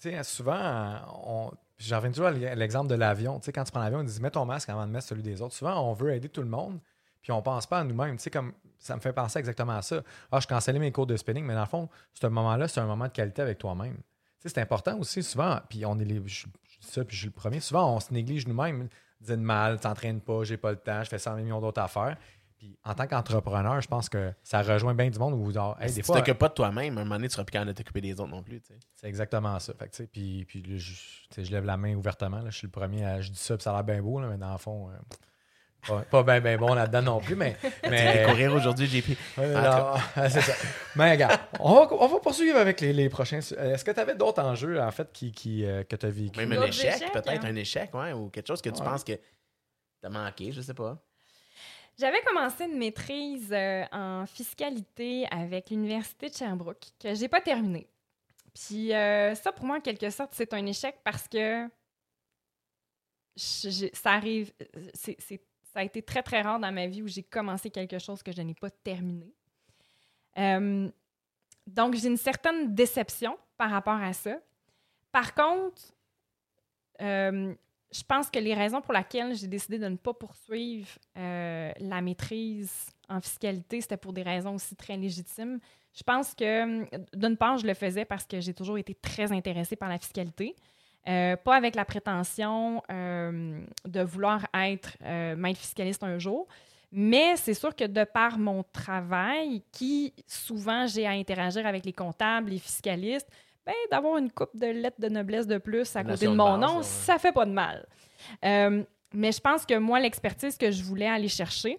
Tu sais, souvent, on, j'en reviens toujours à l'exemple de l'avion. Tu sais, quand tu prends l'avion, on dit mets ton masque avant de mettre celui des autres. Souvent, on veut aider tout le monde, puis on pense pas à nous-mêmes. Tu sais, comme ça me fait penser exactement à ça. Ah, je cancellais mes cours de spinning, mais dans le fond, ce moment-là, c'est un moment de qualité avec toi-même. Tu sais, c'est important aussi, souvent, puis on est les. Je, je dis ça, puis je suis le premier. Souvent, on se néglige nous-mêmes. Dire mal, t'entraînes pas, j'ai pas le temps, je fais 100 millions d'autres affaires. Puis en tant qu'entrepreneur, je pense que ça rejoint bien du monde où vous hey, si des tu t'occupes pas de toi-même, à un moment donné, tu seras plus capable de t'occuper des autres non plus. tu sais. c'est exactement ça. Fait que, tu sais, puis, puis je, tu lève la main ouvertement. là. Je suis le premier à. Je dis ça, puis ça a l'air bien beau, là, mais dans le fond, euh, pas, pas bien ben bon là-dedans non plus. Mais, Tu mais vas courir aujourd'hui, JP. Ouais, non, c'est ça. Mais regarde, on va, on va poursuivre avec les, les prochains. euh, Est-ce que tu avais d'autres enjeux, en fait, qui, qui, euh, que tu as vécu? Même un échec, peut-être hein? un échec, ouais, ou quelque chose que tu Ouais. penses que t'as manqué, je sais pas. J'avais commencé une maîtrise euh, en fiscalité avec l'Université de Sherbrooke que j'ai pas terminée. Puis euh, ça, pour moi, en quelque sorte, c'est un échec parce que je- ça arrive. c'est- c'est- ça a été très, très rare dans ma vie où j'ai commencé quelque chose que je n'ai pas terminé. Euh, donc, j'ai une certaine déception par rapport à ça. Par contre, euh, je pense que les raisons pour lesquelles j'ai décidé de ne pas poursuivre euh, la maîtrise en fiscalité, c'était pour des raisons aussi très légitimes. Je pense que, d'une part, je le faisais parce que j'ai toujours été très intéressée par la fiscalité. Euh, pas avec la prétention euh, de vouloir être euh, maître fiscaliste un jour, mais c'est sûr que de par mon travail, qui souvent j'ai à interagir avec les comptables, les fiscalistes, ben, d'avoir une coupe de lettres de noblesse de plus à côté de mon nom, ouais. ça fait pas de mal. Euh, mais je pense que moi, l'expertise que je voulais aller chercher,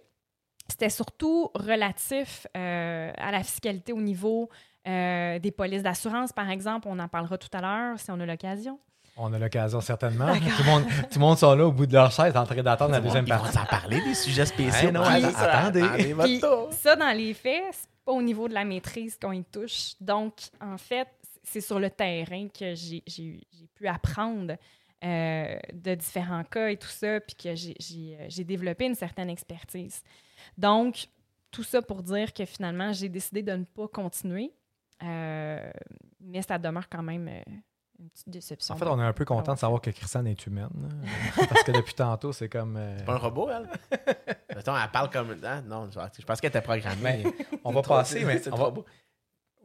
c'était surtout relatif euh, à la fiscalité au niveau euh, des polices d'assurance, par exemple. On en parlera tout à l'heure si on a l'occasion. On a l'occasion, certainement. tout, le monde, tout le monde sont là au bout de leur chaise en train d'attendre la deuxième Ils vont partie. s'en parler des sujets spéciaux. Non, attendez. Puis tour. ça, dans les faits, c'est pas au niveau de la maîtrise qu'on y touche. Donc, en fait, c'est sur le terrain que j'ai pu apprendre euh, de différents cas et tout ça, puis que j'ai- j'ai euh, j'ai développé une certaine expertise. Donc, tout ça pour dire que finalement, j'ai décidé de ne pas continuer, euh, mais ça demeure quand même euh, une petite déception. En fait, on est un peu content de savoir que Christiane est humaine. là. Parce que depuis tantôt, c'est comme. euh, C'est pas un robot, elle? Mettons, elle parle comme. Ah, non, je pense qu'elle était programmée. Mais on va passer, mais. C'est on trop va... beau.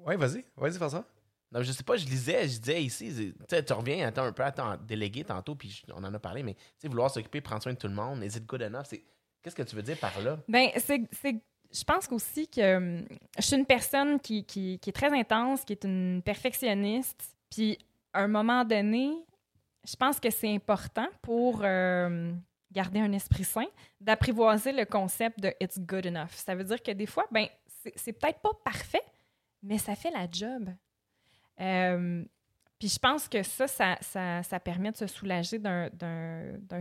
Oui, vas-y. Vas-y, fais ça. Non, je sais pas, je lisais, je disais ici, tu sais, tu reviens attends, un peu à ton délégué tantôt, puis on en a parlé, mais tu sais, vouloir s'occuper, prendre soin de tout le monde, is it good enough? C'est- Qu'est-ce que tu veux dire par là? Ben, c'est, c'est- je pense aussi que hum, je suis une personne qui, qui- qui est très intense, qui est une perfectionniste. Puis, à un moment donné, je pense que c'est important pour euh, garder un esprit sain d'apprivoiser le concept de it's good enough. Ça veut dire que des fois, ben, c'est, peut-être pas parfait, mais ça fait la job. Euh, puis je pense que ça, ça, ça, ça permet de se soulager d'un,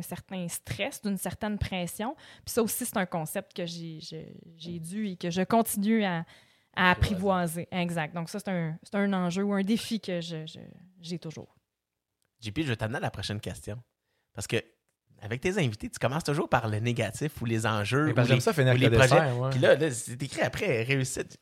certain stress, d'une certaine pression. Puis ça aussi, c'est un concept que j'ai, dû et que je continue à, à apprivoiser. Exact. Donc ça, c'est un, un enjeu ou un défi que je, je- j'ai toujours. JP, je vais t'amener à la prochaine question. Parce que avec tes invités, tu commences toujours par le négatif ou les enjeux. Mais ou les- ça finir ou les projets. dessert. ouais. Puis là, là, c'est écrit après réussite.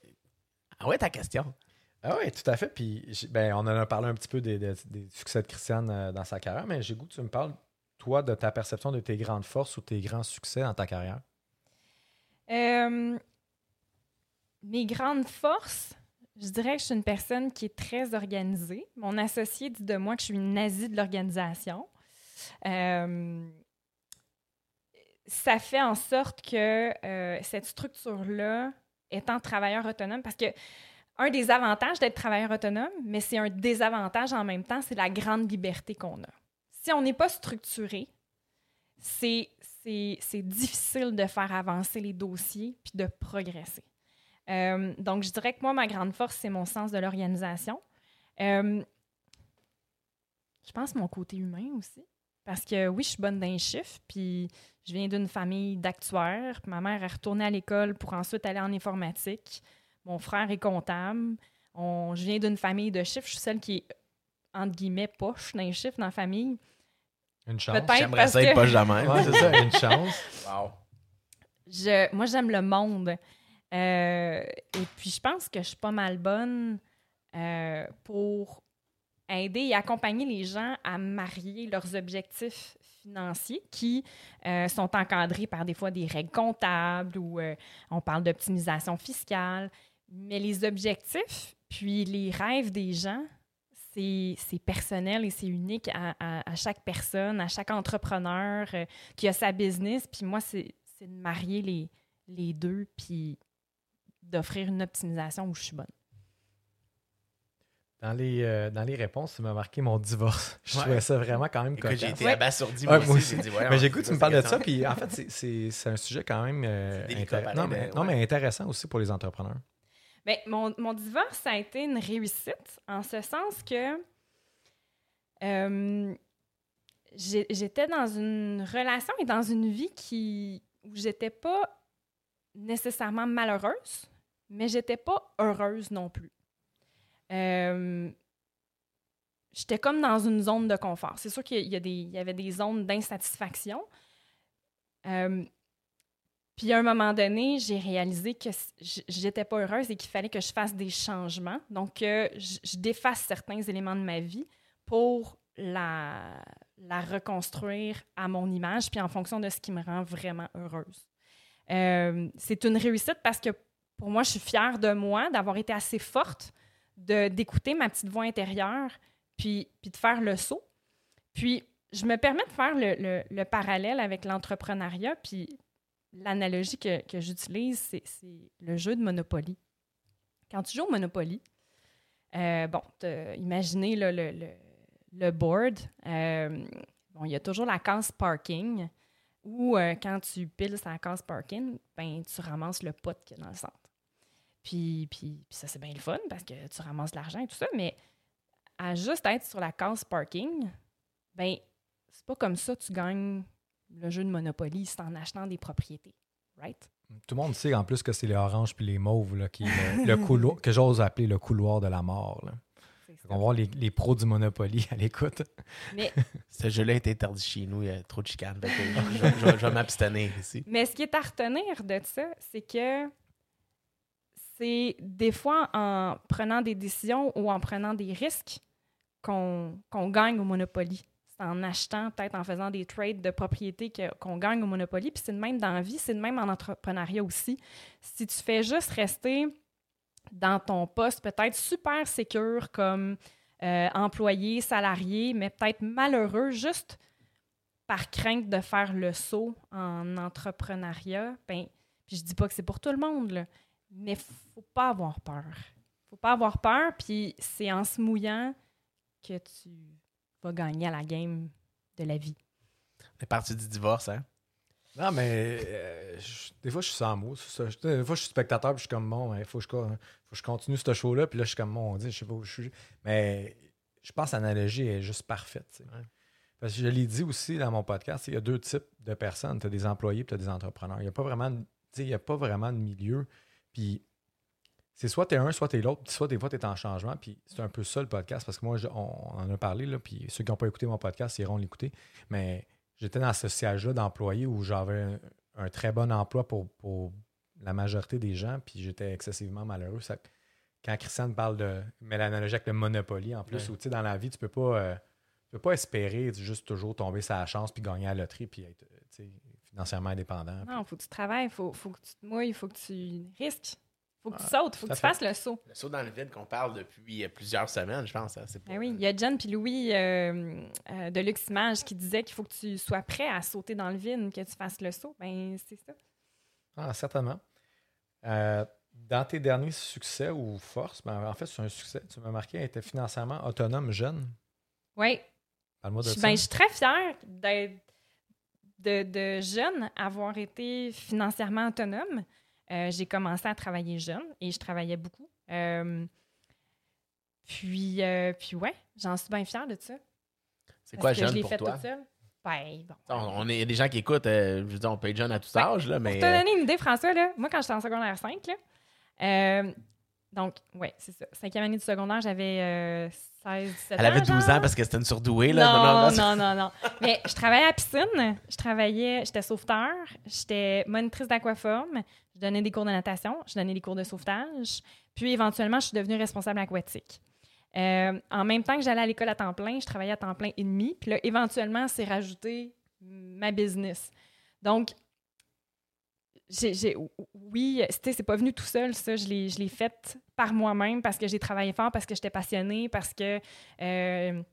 Ah ouais, ta question. Ah oui, tout à fait. Puis, ben, on en a parlé un petit peu des, des- des succès de Christiane euh, dans sa carrière, mais j'ai goût que tu me parles, toi, de ta perception de tes grandes forces ou tes grands succès dans ta carrière. Euh, mes grandes forces, je dirais que je suis une personne qui est très organisée. Mon associé dit de moi que je suis une nazie de l'organisation. Euh, ça fait en sorte que euh, cette structure-là, étant travailleur autonome, parce que un des avantages d'être travailleur autonome, mais c'est un désavantage en même temps, c'est la grande liberté qu'on a. Si on n'est pas structuré, c'est difficile de faire avancer les dossiers puis de progresser. Euh, donc, je dirais que moi, ma grande force, c'est mon sens de l'organisation. Euh, je pense mon côté humain aussi. Parce que oui, je suis bonne d'un chiffre, puis je viens d'une famille d'actuaires. puis Ma mère est retournée à l'école pour ensuite aller en informatique. Mon frère est comptable. On, je viens d'une famille de chiffres. Je suis celle qui est, entre guillemets, poche d'un chiffre dans la famille. Une chance. Peut-être J'aimerais parce ça être que- pas jamais. Ouais, c'est ça, une chance. Wow. Je, moi, j'aime le monde. Euh, et puis, je pense que je suis pas mal bonne euh, pour aider et accompagner les gens à marier leurs objectifs financiers qui euh, sont encadrés par des fois des règles comptables ou on parle d'optimisation fiscale. Mais les objectifs, puis les rêves des gens, c'est personnel et c'est unique à, à- chaque personne, à chaque entrepreneur qui a sa business. Puis moi, c'est de marier les, les deux, puis d'offrir une optimisation où je suis bonne. Dans les, euh, dans les réponses, tu m'as marqué mon divorce. Je Ouais. trouvais ça vraiment quand même Écoute, j'ai été Ouais. abasourdi. Ouais, moi moi aussi. dit, Mais que tu me parles de ça, puis en fait, c'est- un sujet quand même euh, C'est délicat, intér- parler non, mais, non, ouais. mais intéressant aussi pour les entrepreneurs. Bien, mon, mon divorce, ça a été une réussite, en ce sens que euh, j'étais dans une relation et dans une vie qui, où j'étais pas nécessairement malheureuse, mais j'étais pas heureuse non plus. Euh, j'étais comme dans une zone de confort. C'est sûr qu'il y, y avait des zones d'insatisfaction. Euh, puis à un moment donné, j'ai réalisé que j'étais pas heureuse et qu'il fallait que je fasse des changements. Donc, que je défasse certains éléments de ma vie pour la, la reconstruire à mon image, puis en fonction de ce qui me rend vraiment heureuse. Euh, c'est une réussite parce que pour moi, je suis fière de moi, d'avoir été assez forte, de- d'écouter ma petite voix intérieure, puis, puis de faire le saut. Puis, je me permets de faire le, le- le parallèle avec l'entrepreneuriat, puis l'analogie que, que j'utilise, c'est, c'est le jeu de Monopoly. Quand tu joues au Monopoly, euh, bon, imaginez le, le, le board. euh, bon, il y a toujours la case parking, où euh, quand tu piles sa case parking, ben, tu ramasses le pot qu'il y a dans le centre. Puis, puis, puis ça, c'est bien le fun parce que tu ramasses de l'argent et tout ça, mais à juste être sur la case parking, ben, c'est pas comme ça que tu gagnes le jeu de Monopoly, c'est en achetant des propriétés. Right? Tout le monde sait en plus que c'est les oranges puis les mauves là, qui est le, le couloir, que j'ose appeler le couloir de la mort. là. On va voir les, les pros du Monopoly à l'écoute. Mais, Ce jeu-là est interdit chez nous, il y a trop de chicanes. Je, je vais m'abstenir ici. mais ce qui est à retenir de ça, c'est que c'est des fois en prenant des décisions ou en prenant des risques qu'on gagne au Monopoly. C'est en achetant, peut-être en faisant des trades de propriété que- qu'on gagne au Monopoly. Puis c'est de même dans la vie, c'est de même en entrepreneuriat aussi. Si tu fais juste rester dans ton poste, peut-être super sécure comme euh, employé, salarié, mais peut-être malheureux juste par crainte de faire le saut en entrepreneuriat, ben, puis je dis pas que c'est pour tout le monde, mais faut pas avoir peur. Faut pas avoir peur, puis c'est en se mouillant que tu vas gagner à la game de la vie. On est parti du divorce, hein? Non, mais euh, je- des fois, je suis sans mots. ça. Des fois, je suis spectateur puis je suis comme, bon, il faut, que je co- faut que je continue ce show-là. Puis là, je suis comme, mon Dieu, je sais pas où je suis. Mais je pense que l'analogie est juste parfaite. Ouais. Parce que je l'ai dit aussi dans mon podcast, il y a deux types de personnes. Tu as des employés puis tu as des entrepreneurs. Il n'y a pas vraiment de, tu sais, il y a pas vraiment de milieu. Puis c'est soit tu es un, soit tu es l'autre. Soit des fois, tu es en changement. Puis c'est un peu ça le podcast. Parce que moi, je- on, on en a parlé. Là, puis ceux qui n'ont pas écouté mon podcast, ils iront l'écouter. Mais j'étais dans ce siège-là d'employé où j'avais un, un très bon emploi pour, pour la majorité des gens, puis j'étais excessivement malheureux. Ça- quand Christiane parle de. met l'analogie avec le Monopoly en plus, Ouais. où tu sais, dans la vie, tu peux pas. euh, tu peux pas espérer juste toujours tomber sur la chance puis gagner à la loterie puis être financièrement indépendant. Non, faut que tu travailles, faut, faut que tu te mouilles, faut que tu risques, faut que tu Ouais, sautes, faut tout que tu fasses le saut. Le saut dans le vide qu'on parle depuis euh, plusieurs semaines, je pense. hein, pas- Ben oui, il y a John puis Louis euh, euh, de Lux Image qui disait qu'il faut que tu sois prêt à sauter dans le vide, que tu fasses le saut. Ben, c'est ça. Ah, certainement. Euh, dans tes derniers succès ou forces, ben, en fait, c'est un succès. Tu m'as marqué, elle était financièrement autonome jeune. Oui, Parle-moi de je, ça. ben, je suis très fière d'être de, de jeune, avoir été financièrement autonome. Euh, j'ai commencé à travailler jeune et je travaillais beaucoup. Euh, puis, euh, puis ouais, j'en suis bien fière de ça. C'est quoi que je jeune l'ai pour fait toi? toute seule. Ben, bon. On, on est, il y a des gens qui écoutent, je veux dire, on peut être jeune à tout Ouais. âge, là, mais... Pour te donner une idée, François, là, moi, quand j'étais en secondaire 5, là, euh, donc, ouais, c'est ça. Cinquième année du secondaire, j'avais euh, 16, 17 elle avait ans, 12 genre. ans parce que c'était une surdouée, là. Non, non, non, non. Mais je travaillais à la piscine, je travaillais, j'étais sauveteur, j'étais monitrice d'aquaforme, je donnais des cours de natation, je donnais des cours de sauvetage, puis éventuellement, je suis devenue responsable aquatique. Euh, en même temps que j'allais à l'école à temps plein, je travaillais à temps plein et demi, puis là, éventuellement, c'est rajouté ma business. Donc, j'ai, j'ai- oui, c'est pas venu tout seul, ça. Je l'ai, je l'ai fait par moi-même parce que j'ai travaillé fort, parce que j'étais passionnée, parce que euh,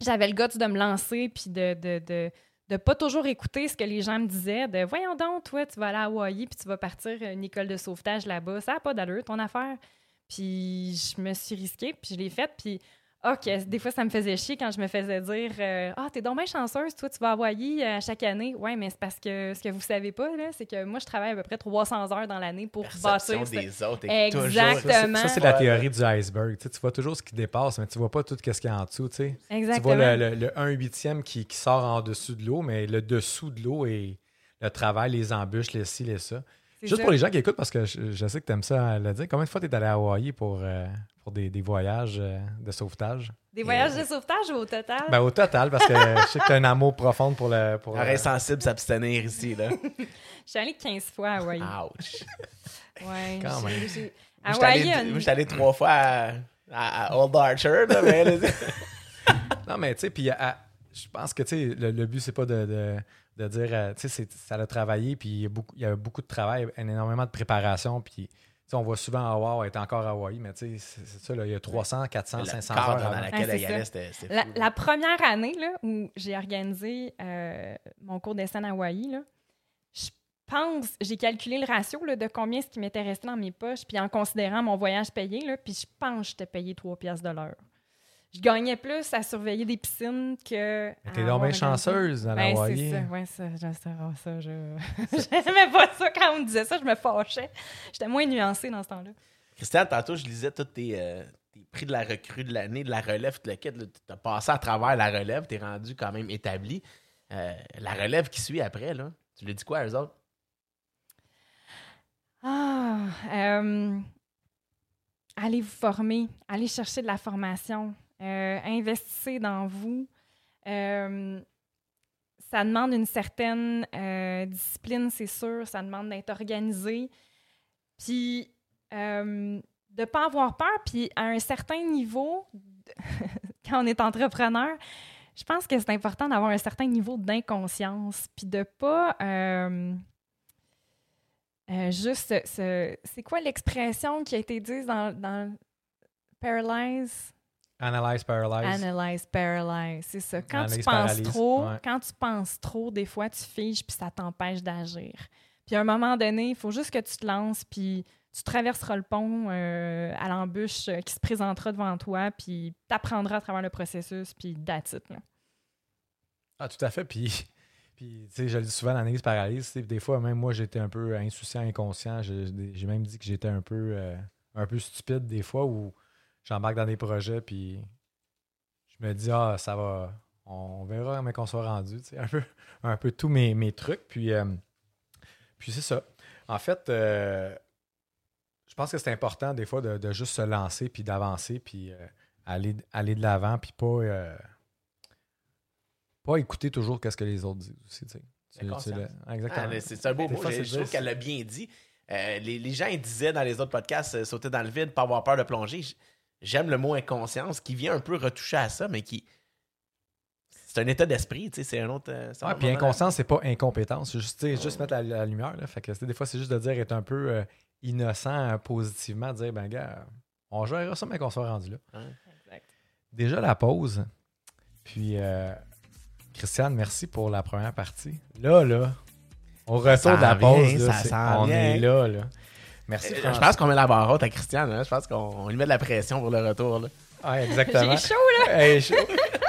j'avais le goût de me lancer, puis de, de, de, de pas toujours écouter ce que les gens me disaient, de voyons donc, toi, tu vas aller à Hawaï, puis tu vas partir à une école de sauvetage là-bas. Ça n'a pas d'allure, ton affaire. Puis je me suis risquée, puis je l'ai faite, puis OK, des fois, ça me faisait chier quand je me faisais dire euh, Ah, t'es donc bien chanceuse, toi, tu vas à Hawaï euh, chaque année. Ouais, mais c'est parce que ce que vous savez pas, là, c'est que moi, je travaille à peu près 300 heures dans l'année pour Perception bâtir. des autres est Exactement. Ça, c'est- la théorie du iceberg. Tu, sais, tu vois toujours ce qui dépasse, mais tu vois pas tout ce qu'il y a en dessous. Tu, sais. tu Exactement. vois le, le, le 1 huitième qui, qui sort en dessous de l'eau, mais le dessous de l'eau est le travail, les embûches, les ci, les ça. Juste ça. pour les gens qui écoutent, parce que je, je sais que tu aimes ça le dire, combien de fois tu es allé à Hawaï pour, euh, pour des, des voyages euh, de sauvetage? Des voyages de sauvetage au total? Ben, au total, parce que je sais que tu as un amour profond pour le. Pour, Arrêt euh, sensible s'abstenir ici, là. Je suis allée 15 fois à Hawaï. Ouch. Ouais, Quand j'ai- même. j'étais Hawaï, allé- trois fois à, à- à Old Archer, là, mais... Non, mais tu sais, puis je pense que tu sais, le, le but, c'est pas de, de, de dire, euh, tu sais, c'est- ça a travaillé, puis il y, a beaucoup, il y a beaucoup de travail, énormément de préparation, puis tu sais, on voit souvent, ah, wow, est encore à Hawaii, mais tu sais, c'est ça, là, il y a 300, 400, le 500 cadre heures dans avant. laquelle Ah, c'est elle allait, La, fou. la première année là, où j'ai organisé euh, mon cours d'essai à Hawaï, là, je pense, j'ai calculé le ratio là, de combien ce qui m'était resté dans mes poches, puis en considérant mon voyage payé, là, puis je pense que j'étais payé 3 piastres de l'heure. Je gagnais plus à surveiller des piscines que. T'es donc avoir bien chanceuse dans Ben, Hawaï. c'est ça, ouais, ça, je, ça, ça, je... J'aimais pas ça quand on me disait ça, je me fâchais. J'étais moins nuancée dans ce temps-là. Christiane, tantôt, je lisais tous tes, euh, tes prix de la recrue de l'année, de la relève, tout le kit. Tu as passé à travers la relève, tu es rendu quand même établi. Euh, la relève qui suit après, là, tu lui dis quoi à eux autres? Ah, euh, allez vous former, allez chercher de la formation. Euh, investissez dans vous. Euh, ça demande une certaine euh, discipline, c'est sûr. Ça demande d'être organisé. Puis, euh, de ne pas avoir peur. Puis, à un certain niveau, quand on est entrepreneur, je pense que c'est important d'avoir un certain niveau d'inconscience. Puis, de ne pas juste. c'est quoi l'expression qui a été dite dans Paralyze? Analyze, paralyze. Analyze, paralyze. C'est ça. Quand Analyse, tu penses paralyse, trop, ouais. quand tu penses trop, des fois, tu figes puis ça t'empêche d'agir. Puis à un moment donné, il faut juste que tu te lances puis tu traverseras le pont euh, à l'embûche euh, qui se présentera devant toi puis tu apprendras à travers le processus puis that's it, là. Ah, tout à fait. Puis, puis tu sais, je le dis souvent, l'analyse paralyse. Des fois, même moi, j'étais un peu insouciant, inconscient. J'ai j'ai même dit que j'étais un peu, euh, un peu stupide des fois où j'embarque dans des projets, puis je me dis, ah, ça va, on verra comment on soit rendu. tu sais, Un peu, un peu tous mes, mes trucs. Puis, euh, puis c'est ça. En fait, euh, je pense que c'est important des fois de, de juste se lancer, puis d'avancer, puis euh, aller, aller de l'avant, puis pas. pas écouter toujours qu'est-ce que les autres disent aussi. tu sais. Tu- tu Inconscience. le- Ah, exactement. mais c'est un beau mot. Je, trouve qu'elle l'a bien dit. Les, les gens ils disaient dans les autres podcasts sauter dans le vide, pas avoir peur de plonger. J'aime le mot inconscience qui vient un peu retoucher à ça, mais qui. C'est un état d'esprit, tu sais, c'est un autre. euh, Ouais, puis inconscience, c'est pas incompétence. C'est juste, juste mettre la, la lumière. Là. Fait que, des fois, c'est juste de dire être un peu euh, innocent euh, positivement, dire ben gars, on gérera ça, mais qu'on soit rendu là. Exact. Déjà la pause. Puis euh, Christiane, merci pour la première partie. Là, là, au retour s'en de la vient, pause, là, ça on vient. est là, là. Merci. Euh, Je pense qu'on met la barre haute à Christiane. hein. Je pense qu'on on lui met de la pression pour le retour. là. Ouais, exactement. J'ai chaud, là! Hey, chaud.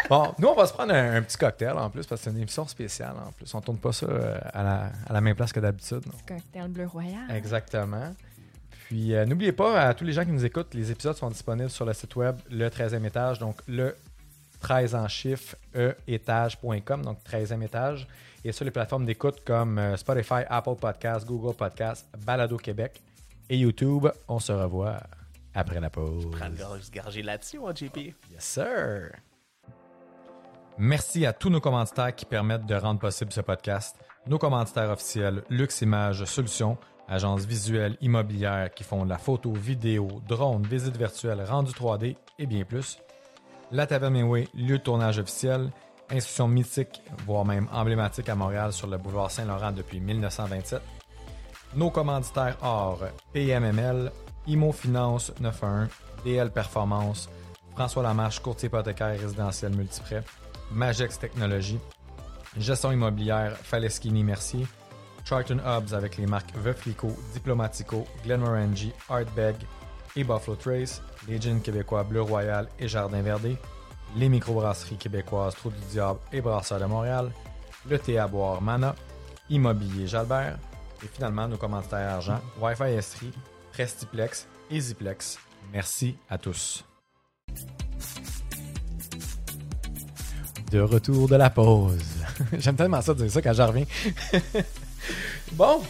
Bon, nous, on va se prendre un, un petit cocktail en plus parce que c'est une émission spéciale en plus. On tourne pas ça euh, à la, à la même place que d'habitude. Cocktail bleu royal. Exactement. Puis euh, n'oubliez pas, à tous les gens qui nous écoutent, les épisodes sont disponibles sur le site web le 13e étage, donc le 13 en chiffre e étage.com, donc 13e étage, et sur les plateformes d'écoute comme euh, Spotify, Apple Podcasts, Google Podcasts, Balado Québec et YouTube. On se revoit après la pause. Prends le gorge gargé là-dessus, mon JP. Yes, sir. Merci à tous nos commanditaires qui permettent de rendre possible ce podcast. Nos commanditaires officiels, Lux Images Solutions, agence visuelle immobilière qui font de la photo, vidéo, drone, visite virtuelle, rendu 3D et bien plus. La Taverne Mainway, lieu de tournage officiel, institution mythique, voire même emblématique à Montréal sur le boulevard Saint-Laurent depuis 1927. Nos commanditaires or PMML, Imo Finance 91, DL Performance, François Lamarche, courtier hypothécaire résidentiel multiprêt, Magex Technologies, gestion immobilière Faleschini Mercier, Charlton Hubs avec les marques Veuflico, Diplomatico, Glenmorangie, Artbeg et Buffalo Trace, les jeans québécois Bleu Royal et Jardin Verdé, les microbrasseries québécoises Trou du Diable et Brasseur de Montréal, le thé à boire Mana, Immobilier Jalbert et finalement nos commanditaires argent Wi-Fi Estrie, Prestiplex et Ziplex. Merci à tous. De retour de la pause. J'aime tellement ça de dire ça quand je reviens. bon.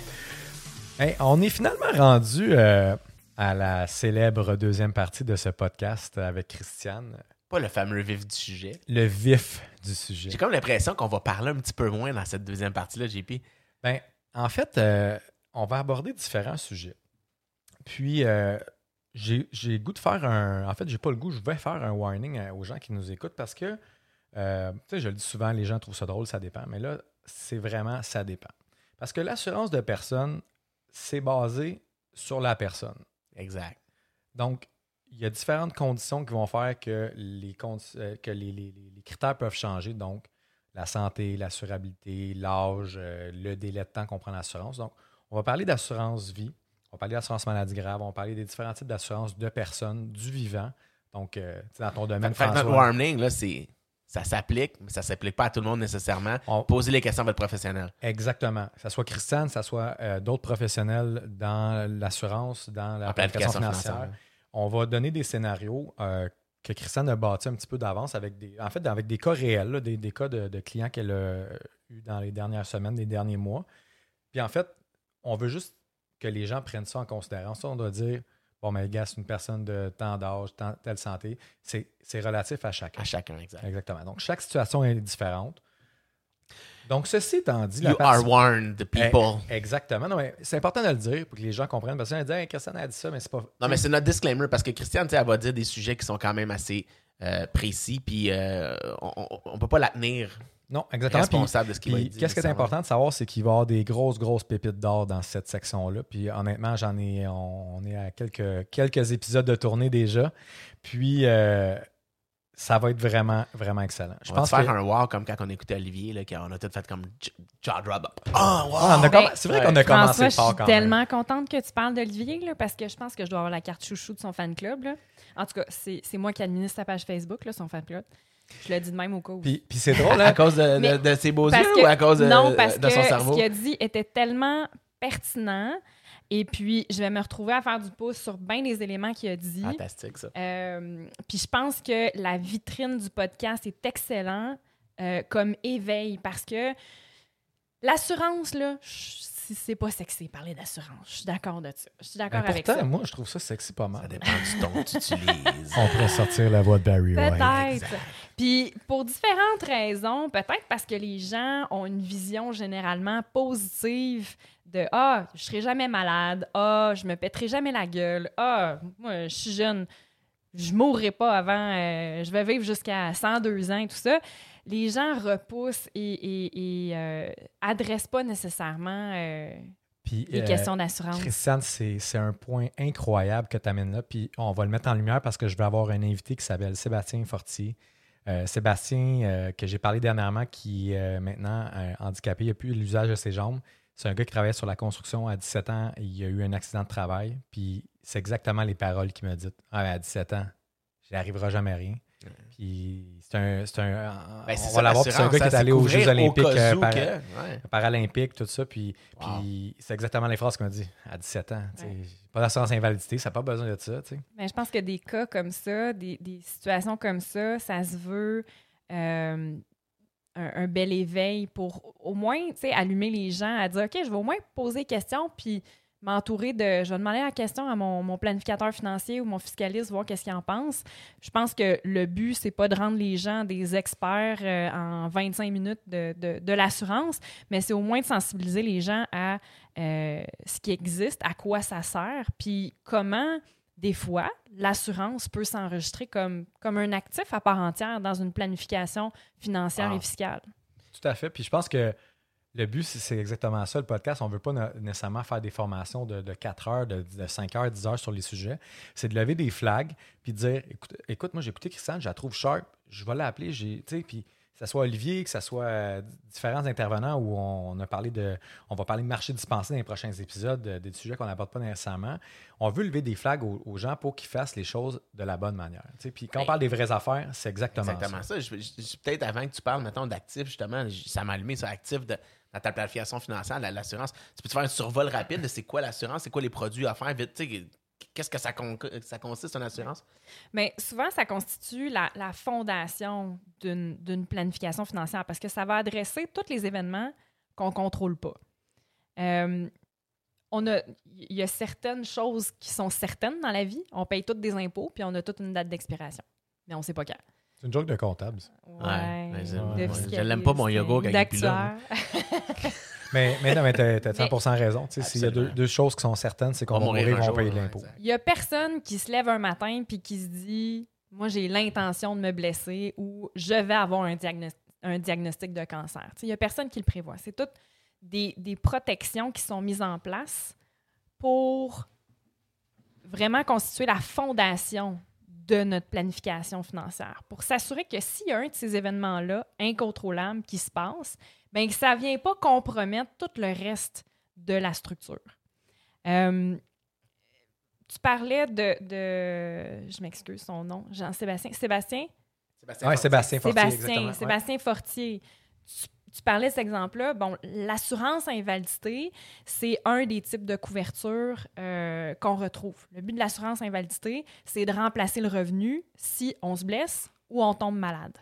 Hey, on est finalement rendu euh, à la célèbre deuxième partie de ce podcast avec Christiane. Pas le fameux vif du sujet. Le vif du sujet. J'ai comme l'impression qu'on va parler un petit peu moins dans cette deuxième partie-là, JP. Ben, en fait, euh, on va aborder différents sujets. Puis, euh, j'ai le goût de faire un. En fait, j'ai pas le goût, je vais faire un warning euh, aux gens qui nous écoutent parce que, euh, tu sais, je le dis souvent, les gens trouvent ça drôle, ça dépend. Mais là, c'est vraiment ça dépend. Parce que l'assurance de personne, c'est basé sur la personne. Exact. Donc, il y a différentes conditions qui vont faire que les, que les, les- les- les critères peuvent changer. Donc, la santé, l'assurabilité, l'âge, euh, le délai de temps qu'on prend l'assurance. Donc, on va parler d'assurance vie, on va parler d'assurance maladie grave, on va parler des différents types d'assurance de personnes, du vivant. Donc, euh, dans ton domaine, Fait que notre François, warning, là, c'est. Ça s'applique, mais ça s'applique pas à tout le monde nécessairement. on- Posez les questions à votre professionnel. Exactement. Que ce soit Christiane, que ce soit euh, d'autres professionnels dans l'assurance, dans la planification planification financière. financière. On va donner des scénarios euh, que Christiane a bâti un petit peu d'avance avec des, en fait, avec des cas réels, là, des, des cas de, de clients qu'elle a eu dans les dernières semaines, les derniers mois. Puis en fait, on veut juste que les gens prennent ça en considération. On doit dire, bon, mais gars, c'est une personne de tant d'âge, tant- telle santé. C'est c'est relatif à chacun. À chacun, exact. Exactement. Donc, chaque situation est différente. Donc, ceci étant dit, You are warned, people. Eh, Exactement. Non, mais c'est important de le dire pour que les gens comprennent. Parce qu'on dit, hey, Christiane a dit ça, mais c'est pas. Non, mais c'est notre disclaimer parce que Christiane, tu sais, elle va dire des sujets qui sont quand même assez euh, précis, puis euh, on, on peut pas la tenir Non, exactement. Puis- responsable de ce qu'il va dire. qu'est-ce qui est important de savoir, c'est qu'il va y avoir des grosses, grosses pépites d'or dans cette section-là. Puis honnêtement, j'en ai, on, on est à quelques, quelques épisodes de tournée déjà. Puis euh, ça va être vraiment, vraiment excellent. Je On va pense te faire que. un wow comme quand on écoutait Olivier, là, quand on a tout fait comme j- jaw drop. Ah, wow! Ah, on a Ben, comm- c'est vrai qu'on a commencé François, je fort suis quand même. tellement contente que tu parles d'Olivier, là, parce que je pense que je dois avoir la carte chouchou de son fan club. là. En tout cas, c'est c'est moi qui administre sa page Facebook, là, son fan club. Je le dis de même au cas où. Puis, puis c'est drôle, À hein? cause de, de- Mais- de ses beaux yeux que- ou à cause de, non, parce de que son ce qu'il a dit était tellement pertinent. Et puis, je vais me retrouver à faire du pouce sur bien des éléments qu'il a dit. Fantastique, ça. Euh, puis je pense que la vitrine du podcast est excellent euh, comme éveil parce que l'assurance, là, si c'est pas sexy parler d'assurance. Je suis d'accord de ça. Je suis d'accord Mais avec pourtant, ça. moi, je trouve ça sexy pas Ça mal. dépend du ton que tu utilises. On pourrait sortir la voix de Barry White. Peut-être. Puis pour différentes raisons, peut-être parce que les gens ont une vision généralement positive de ah, je serai jamais malade, ah, je me pèterai jamais la gueule, ah, moi je suis jeune, je mourrai pas avant, euh, je vais vivre jusqu'à 102 ans et tout ça. Les gens repoussent et, et, euh, adressent pas nécessairement euh, Puis, les euh, questions d'assurance. Christiane, c'est un point incroyable que tu amènes là. Puis on va le mettre en lumière parce que je vais avoir un invité qui s'appelle Sébastien Fortier. Euh, Sébastien, euh, que j'ai parlé dernièrement, qui est maintenant handicapé, il n'a plus l'usage de ses jambes. C'est un gars qui travaillait sur la construction à 17 ans. il a eu un accident de travail. Puis c'est exactement les paroles qu'il m'a dites. Ah, mais à 17 ans, il n'arrivera jamais à rien. Puis c'est un. c'est un Ben, on c'est va l'avoir. puis C'est un gars qui est hein, allé c'est aux Jeux Olympiques euh, que- ouais. paralympiques, tout ça. Puis, Wow. puis c'est exactement les phrases qu'il m'a dit à 17 ans. Ouais. Pas d'assurance invalidité, ça n'a pas besoin de ça. Mais je pense que des cas comme ça, des, des situations comme ça, ça se veut euh, un, un bel éveil pour au moins tu sais, allumer les gens à dire OK, je vais au moins poser des questions, puis m'entourer de. Je vais demander la question à mon, mon planificateur financier ou mon fiscaliste, voir qu'est-ce qu'il en pense. Je pense que le but, c'est pas de rendre les gens des experts euh, en 25 minutes de, de, de l'assurance, mais c'est au moins de sensibiliser les gens à euh, ce qui existe, à quoi ça sert, puis comment des fois, l'assurance peut s'enregistrer comme, comme un actif à part entière dans une planification financière Ah. et fiscale. Tout à fait. Puis je pense que le but, c'est- exactement ça, le podcast. On ne veut pas nécessairement faire des formations de, de 4 heures, de, de 5 heures, 10 heures sur les sujets. C'est de lever des flags puis de dire écoute, écoute, moi, j'ai écouté Christiane, je la trouve sharp, je vais l'appeler. j'ai- tu sais, Puis que ce soit Olivier, que ce soit euh, différents intervenants où on, a parlé de. On va parler de marché dispensé dans les prochains épisodes, de- des sujets qu'on n'aborde pas nécessairement. On veut lever des flags aux, aux gens pour qu'ils fassent les choses de la bonne manière. tu sais. Puis quand on parle des vraies affaires, c'est exactement, Exactement ça. ça. Je- je- je- Peut-être avant que tu parles, mettons, d'actifs, justement, ça m'a allumé sur actifs de, dans ta planification financière, la- l'assurance. Tu peux te faire un survol rapide de c'est quoi l'assurance, c'est quoi les produits à faire, vite, tu sais, qu'est-ce que ça, ça consiste en assurance? Mais souvent, ça constitue la, la fondation d'une planification financière parce que ça va adresser tous les événements qu'on ne contrôle pas. Euh, il y a certaines choses qui sont certaines dans la vie. On paye toutes des impôts, puis on a toute une date d'expiration. Mais on ne sait pas quand. C'est une joke de comptable. ça. Ouais, c'est- je l'aime pas, mon yoga, quand il est plus là, d'actuaire. Mais, mais non, mais t'as t'as 100% raison. Tu sais, S'il y a deux, Absolument. deux choses qui sont certaines, c'est qu'on On va mourir, mourir un on va payer de l'impôt. Il y a personne qui se lève un matin puis qui se dit Moi, j'ai l'intention de me blesser ou je vais avoir un, diagnos- un diagnostic de cancer. Tu sais, il y a personne qui le prévoit. C'est toutes des, des protections qui sont mises en place pour vraiment constituer la fondation de notre planification financière, pour s'assurer que s'il y a un de ces événements-là incontrôlables qui se passe, bien que ça ne vient pas compromettre tout le reste de la structure. Euh, tu parlais de, de- je m'excuse son nom, Jean-Sébastien. Sébastien? Ouais, Sébastien Fortier, Sébastien. Ouais. Sébastien Fortier. Tu, tu parlais de cet exemple-là. Bon, l'assurance invalidité, c'est un des types de couverture euh, qu'on retrouve. Le but de l'assurance invalidité, c'est de remplacer le revenu si on se blesse ou on tombe malade.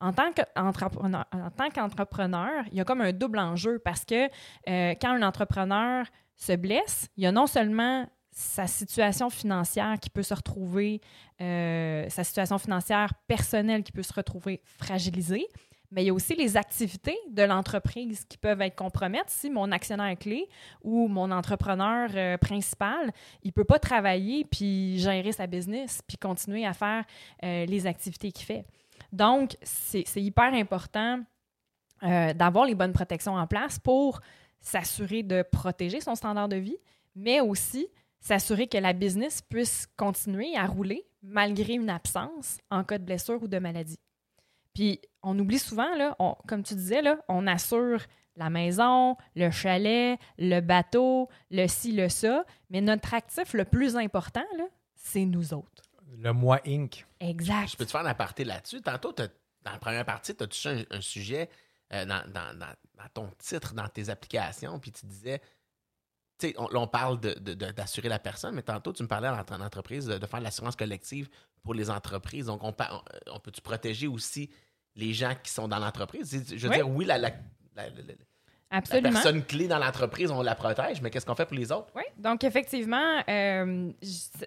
En tant qu'entrepreneur, il y a comme un double enjeu parce que euh, quand un entrepreneur se blesse, il y a non seulement sa situation financière qui peut se retrouver, euh, sa situation financière personnelle qui peut se retrouver fragilisée, mais il y a aussi les activités de l'entreprise qui peuvent être compromettes si mon actionnaire clé ou mon entrepreneur euh, principal, il peut pas travailler puis gérer sa business puis continuer à faire euh, les activités qu'il fait. Donc, c'est c'est hyper important euh, d'avoir les bonnes protections en place pour s'assurer de protéger son standard de vie, mais aussi s'assurer que la business puisse continuer à rouler malgré une absence en cas de blessure ou de maladie. Puis on oublie souvent, là, on- comme tu disais, là, on assure la maison, le chalet, le bateau, le ci, le ça, mais notre actif le plus important, là, c'est nous autres. Le mois Inc. Exact. Je peux te faire un aparté là-dessus. Tantôt, dans la première partie, tu as touché un, un sujet euh, dans, dans- dans- dans ton titre, dans tes applications, puis tu disais, tu sais, on, là, on parle de- de- de- d'assurer la personne, mais tantôt, tu me parlais en, en entreprise de, de faire de l'assurance collective pour les entreprises. Donc, on, on, on peut-tu protéger aussi les gens qui sont dans l'entreprise? Je veux Oui. dire, oui, la, la- la- la- la- personne clé dans l'entreprise, on la protège, mais qu'est-ce qu'on fait pour les autres? Oui, donc effectivement, euh,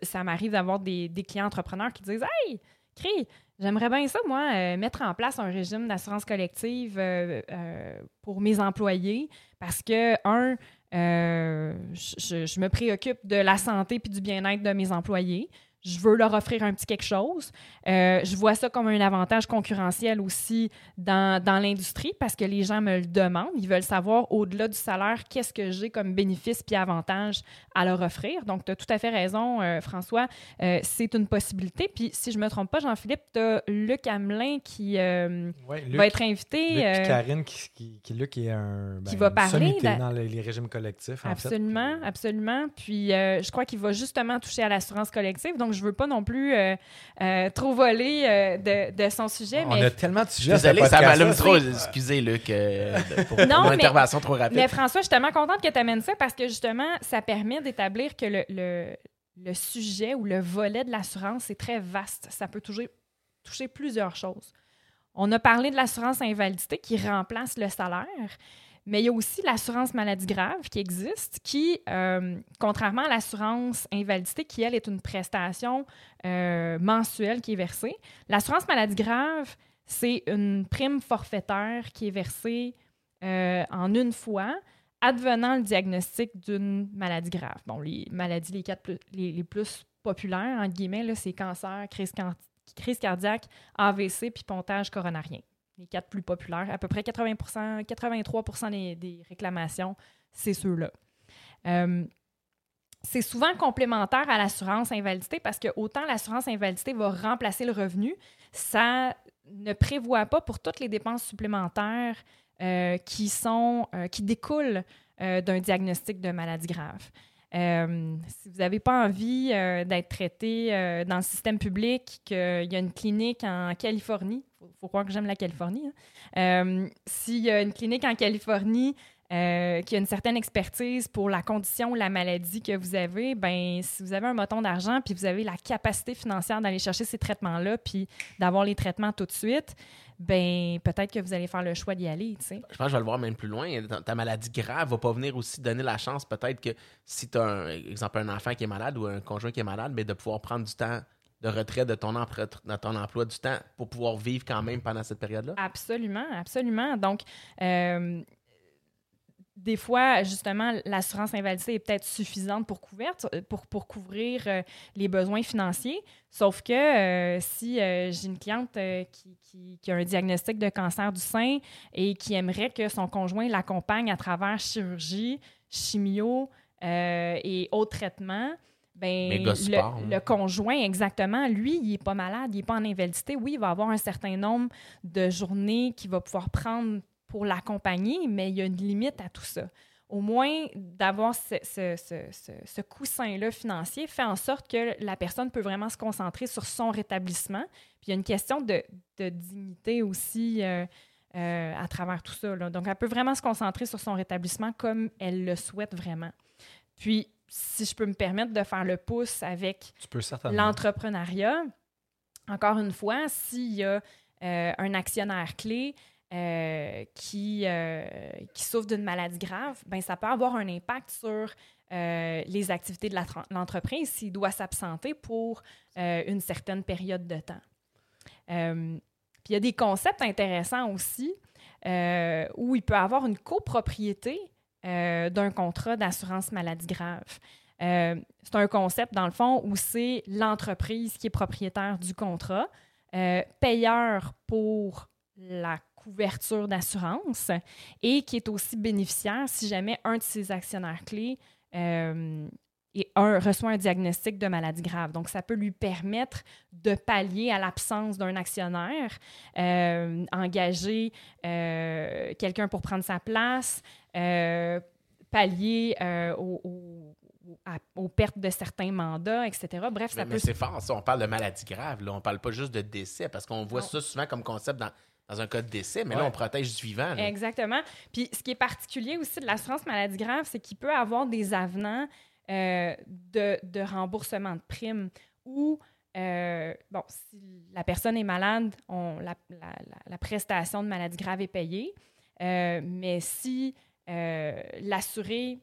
ça m'arrive d'avoir des, des clients entrepreneurs qui disent Hey, Cri, j'aimerais bien ça, moi, euh, mettre en place un régime d'assurance collective euh, pour mes employés parce que, un, je, je me préoccupe de la santé puis du bien-être de mes employés. Je veux leur offrir un petit quelque chose. Euh, je vois ça comme un avantage concurrentiel aussi dans, dans l'industrie parce que les gens me le demandent. Ils veulent savoir, au-delà du salaire, qu'est-ce que j'ai comme bénéfice puis avantage à leur offrir. Donc, tu as tout à fait raison, euh, François. Euh, c'est une possibilité. Puis, si je ne me trompe pas, Jean-Philippe, tu as Luc Hamelin qui Ouais, Luc, va être invité. Luc puis Karine, qui, qui, qui- Luc est un ben, qui va parler dans les, les régimes collectifs. en. Absolument, absolument. Puis je crois qu'il va justement toucher à l'assurance collective. Donc, je veux pas non plus euh, euh, trop voler euh, de, de son sujet. On mais, a tellement de sujets. Désolé, ça m'allume trop. Excusez, Luc, euh, de- pour Non, mon mais- intervention trop rapide. mais François, je suis tellement contente que tu amènes ça parce que justement, ça permet d'établir que le, le, le sujet ou le volet de l'assurance est très vaste. Ça peut toucher, toucher plusieurs choses. On a parlé de l'assurance invalidité qui remplace le salaire, mais il y a aussi l'assurance maladie grave qui existe, qui, euh, contrairement à l'assurance invalidité, qui, elle, est une prestation euh, mensuelle qui est versée, l'assurance maladie grave, c'est une prime forfaitaire qui est versée euh, en une fois, advenant le diagnostic d'une maladie grave. Bon, les maladies les, quatre plus, les, plus populaires, entre guillemets, c'est cancer, crise, crise cardiaque, AVC puis pontage coronarien. Les quatre plus populaires. À peu près 80 83 des, des réclamations, c'est ceux-là. Euh, c'est souvent complémentaire à l'assurance invalidité parce que autant l'assurance invalidité va remplacer le revenu, ça ne prévoit pas pour toutes les dépenses supplémentaires euh, qui sont euh, qui découlent d'un diagnostic de maladie grave. Euh, si vous n'avez pas envie euh, d'être traité euh, dans le système public, qu'il y a une clinique en Californie, il faut, croire que j'aime la Californie, hein. S'il y a une clinique en Californie qui a une certaine expertise pour la condition ou la maladie que vous avez, ben si vous avez un moton d'argent puis vous avez la capacité financière d'aller chercher ces traitements-là puis d'avoir les traitements tout de suite, ben peut-être que vous allez faire le choix d'y aller, tu sais. Je pense que je vais le voir même plus loin. Ta, ta maladie grave va pas venir aussi donner la chance, peut-être que si tu as, un, exemple, un enfant qui est malade ou un conjoint qui est malade, mais de pouvoir prendre du temps de retrait de ton, emploi, de ton emploi, du temps pour pouvoir vivre quand même pendant cette période-là. Absolument, absolument. Donc, euh, des fois, justement, l'assurance invalidité est peut-être suffisante pour, couverte, pour, pour couvrir euh, les besoins financiers. Sauf que euh, si euh, j'ai une cliente euh, qui, qui- qui a un diagnostic de cancer du sein et qui aimerait que son conjoint l'accompagne à travers chirurgie, chimio euh, et autres traitements, ben, le, hein. le conjoint, exactement, lui, il n'est pas malade, il n'est pas en invalidité. Oui, il va avoir un certain nombre de journées qu'il va pouvoir prendre pour l'accompagner, mais il y a une limite à tout ça. Au moins, d'avoir ce, ce- ce- ce- ce coussin-là financier fait en sorte que la personne peut vraiment se concentrer sur son rétablissement. Puis il y a une question de, de dignité aussi euh, euh, à travers tout ça. là. Donc, elle peut vraiment se concentrer sur son rétablissement comme elle le souhaite vraiment. Puis, si je peux me permettre de faire le pouce avec l'entrepreneuriat, encore une fois, s'il y a euh, un actionnaire clé, euh, qui, euh, qui souffre d'une maladie grave, ben, ça peut avoir un impact sur euh, les activités de l'entreprise s'il doit s'absenter pour euh, une certaine période de temps. Puis il y a des concepts intéressants aussi où il peut avoir une copropriété d'un contrat d'assurance maladie grave. C'est un concept, dans le fond, où c'est l'entreprise qui est propriétaire du contrat, payeur pour la couverture d'assurance et qui est aussi bénéficiaire si jamais un de ses actionnaires clés euh, et un, reçoit un diagnostic de maladie grave. Donc, ça peut lui permettre de pallier à l'absence d'un actionnaire, euh, engager euh, quelqu'un pour prendre sa place, pallier aux, aux- à- aux pertes de certains mandats, etc. Bref, ça Mais, peut... mais c'est fort, ça. On parle de maladie grave. Là. On parle pas juste de décès, parce qu'on voit Non. ça souvent comme concept dans, dans un cas de décès, mais Ouais. là, on protège du vivant. là. Exactement. Puis ce qui est particulier aussi de l'assurance maladie grave, c'est qu'il peut avoir des avenants euh, de, de remboursement de primes ou, euh, bon, si la personne est malade, on, la, la- la- la prestation de maladie grave est payée. Euh, mais si l'assurée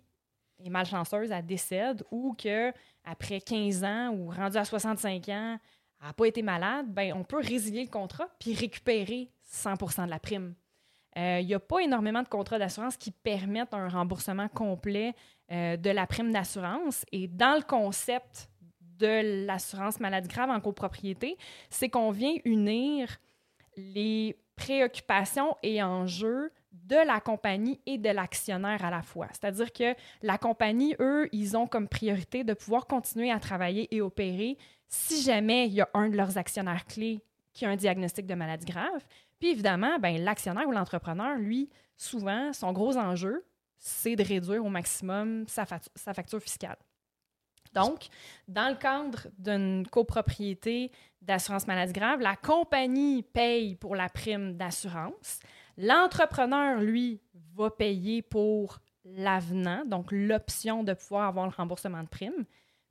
est malchanceuse, elle décède ou que après 15 ans ou rendu à 65 ans, elle n'a pas été malade, ben, on peut résilier le contrat puis récupérer 100% de la prime. Euh, Il n'y a pas énormément de contrats d'assurance qui permettent un remboursement complet euh, de la prime d'assurance. Et dans le concept de l'assurance maladie grave en copropriété, c'est qu'on vient unir les préoccupations et enjeux de la compagnie et de l'actionnaire à la fois. C'est-à-dire que la compagnie, eux, ils ont comme priorité de pouvoir continuer à travailler et opérer si jamais il y a un de leurs actionnaires clés qui a un diagnostic de maladie grave. Puis évidemment, ben, l'actionnaire ou l'entrepreneur, lui, souvent, son gros enjeu, c'est de réduire au maximum sa, facture fiscale. Donc, dans le cadre d'une copropriété d'assurance maladie grave, la compagnie paye pour la prime d'assurance. L'entrepreneur, lui, va payer pour l'avenant, donc l'option de pouvoir avoir le remboursement de prime.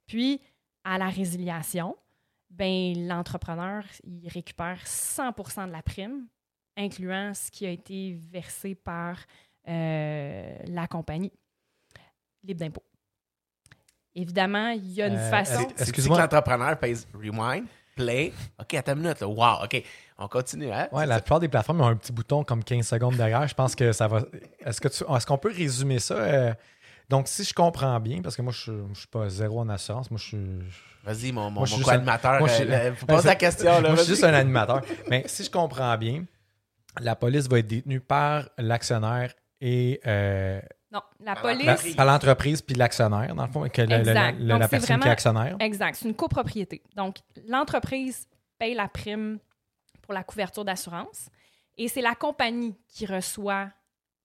Puis, à la résiliation, ben, l'entrepreneur, il récupère 100% de la prime, incluant ce qui a été versé par euh, la compagnie, libre d'impôt. Évidemment, il y a une Euh, façon... est-ce- C'est que Excuse-moi. l'entrepreneur pèse rewind, play? OK, attends une minute. Là. Wow, OK. On continue. Hein? Ouais, C'est la plupart des plateformes ont un petit bouton comme 15 secondes derrière. Je pense que ça va. Est-ce que tu... est-ce qu'on peut résumer ça? euh, Donc, si je comprends bien, parce que moi, je ne suis pas zéro en assurance, moi, je suis. Vas-y, mon, mon, Moi, je suis mon juste un- moi, je suis- euh, pose c'est- la question. Là, Moi, je suis juste un animateur. Mais si je comprends bien, la police va être détenue par l'actionnaire et euh, Non, la Par police... l'entreprise. par l'entreprise puis l'actionnaire, dans le fond, que le- le- Exact. le- Donc, la c'est personne qui est vraiment- actionnaire. Exact. C'est une copropriété. Donc, l'entreprise paye la prime pour la couverture d'assurance et c'est la compagnie qui reçoit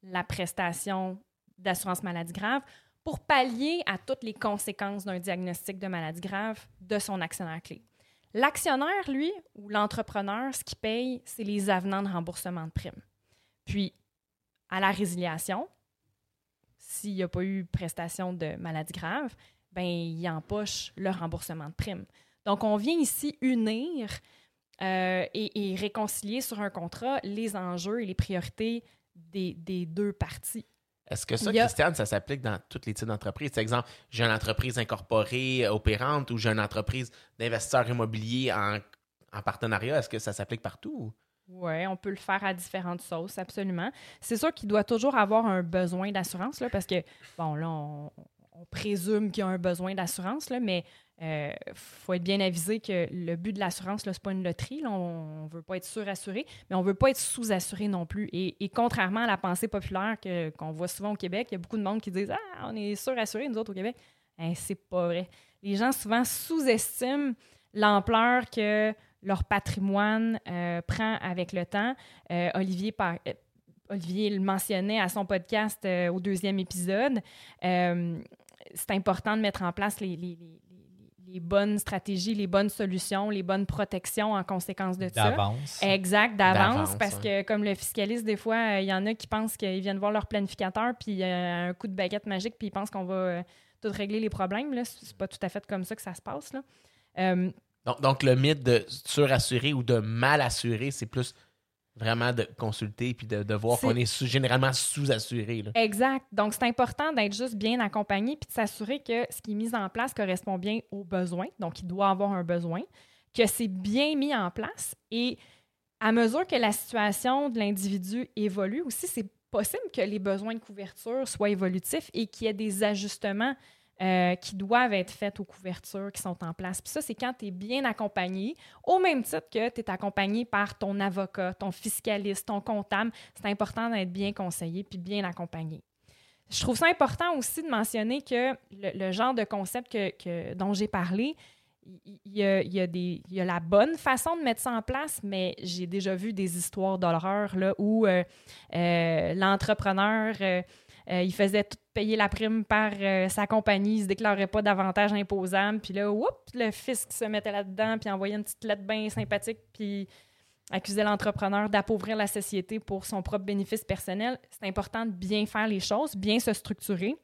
la prestation d'assurance maladie grave pour pallier à toutes les conséquences d'un diagnostic de maladie grave de son actionnaire clé. L'actionnaire, lui, ou l'entrepreneur, ce qui paye, c'est les avenants de remboursement de primes. Puis, à la résiliation, s'il n'y a pas eu prestation de maladie grave, ben, il empoche le remboursement de primes. Donc, on vient ici unir euh, et, réconcilier sur un contrat les enjeux et les priorités des deux parties. Est-ce que ça, Christiane, ça s'applique dans tous les types d'entreprises? Par exemple, j'ai une entreprise incorporée, euh, opérante, ou j'ai une entreprise d'investisseurs immobiliers en, en partenariat. Est-ce que ça s'applique partout? Oui, on peut le faire à différentes sauces, absolument. C'est sûr qu'il doit toujours avoir un besoin d'assurance, parce que, bon, là, on, on présume qu'il y a un besoin d'assurance, mais il faut être bien avisé que le but de l'assurance, ce n'est pas une loterie. on ne veut pas être surassuré, mais on ne veut pas être sous-assuré non plus. Et, contrairement à la pensée populaire qu'on voit souvent au Québec, il y a beaucoup de monde qui disent Ah, on est surassuré, nous autres au Québec. Hein, c'est pas vrai. Les gens souvent sous-estiment l'ampleur que leur patrimoine euh, prend avec le temps. Euh, Olivier, euh, Olivier le mentionnait à son podcast euh, au deuxième épisode. Euh, c'est important de mettre en place les- les- bonnes stratégies, les bonnes solutions, les bonnes protections en conséquence de ça. D'avance. Exact, d'avance, parce que comme le fiscaliste, des fois, euh, il y en a qui pensent qu'ils viennent voir leur planificateur, puis euh, un coup de baguette magique, puis ils pensent qu'on va euh, tout régler les problèmes. Là. C'est pas tout à fait comme ça que ça se passe. Là. Euh, Donc, donc, le mythe de surassuré ou de mal assuré, c'est plus vraiment de consulter puis de, de voir qu'on est sous- généralement sous-assuré. Exact. Donc, c'est important d'être juste bien accompagné puis de s'assurer que ce qui est mis en place correspond bien aux besoins. Donc, il doit avoir un besoin, que c'est bien mis en place. Et à mesure que la situation de l'individu évolue aussi, c'est possible que les besoins de couverture soient évolutifs et qu'il y ait des ajustements euh, qui doivent être faits aux couvertures qui sont en place. Puis ça, c'est quand tu es bien accompagné, au même titre que tu es accompagné par ton avocat, ton fiscaliste, ton comptable. C'est important d'être bien conseillé puis bien accompagné. Je trouve ça important aussi de mentionner que le, genre de concept que, dont j'ai parlé, il y, a, la bonne façon de mettre ça en place, mais j'ai déjà vu des histoires d'horreur où euh, euh, l'entrepreneur, il faisait tout payer la prime par euh, sa compagnie, il se déclarait pas d'avantages imposables, puis là, oups, le fisc se mettait là-dedans, puis envoyait une petite lettre bien sympathique, puis accusait l'entrepreneur d'appauvrir la société pour son propre bénéfice personnel. C'est important de bien faire les choses, bien se structurer.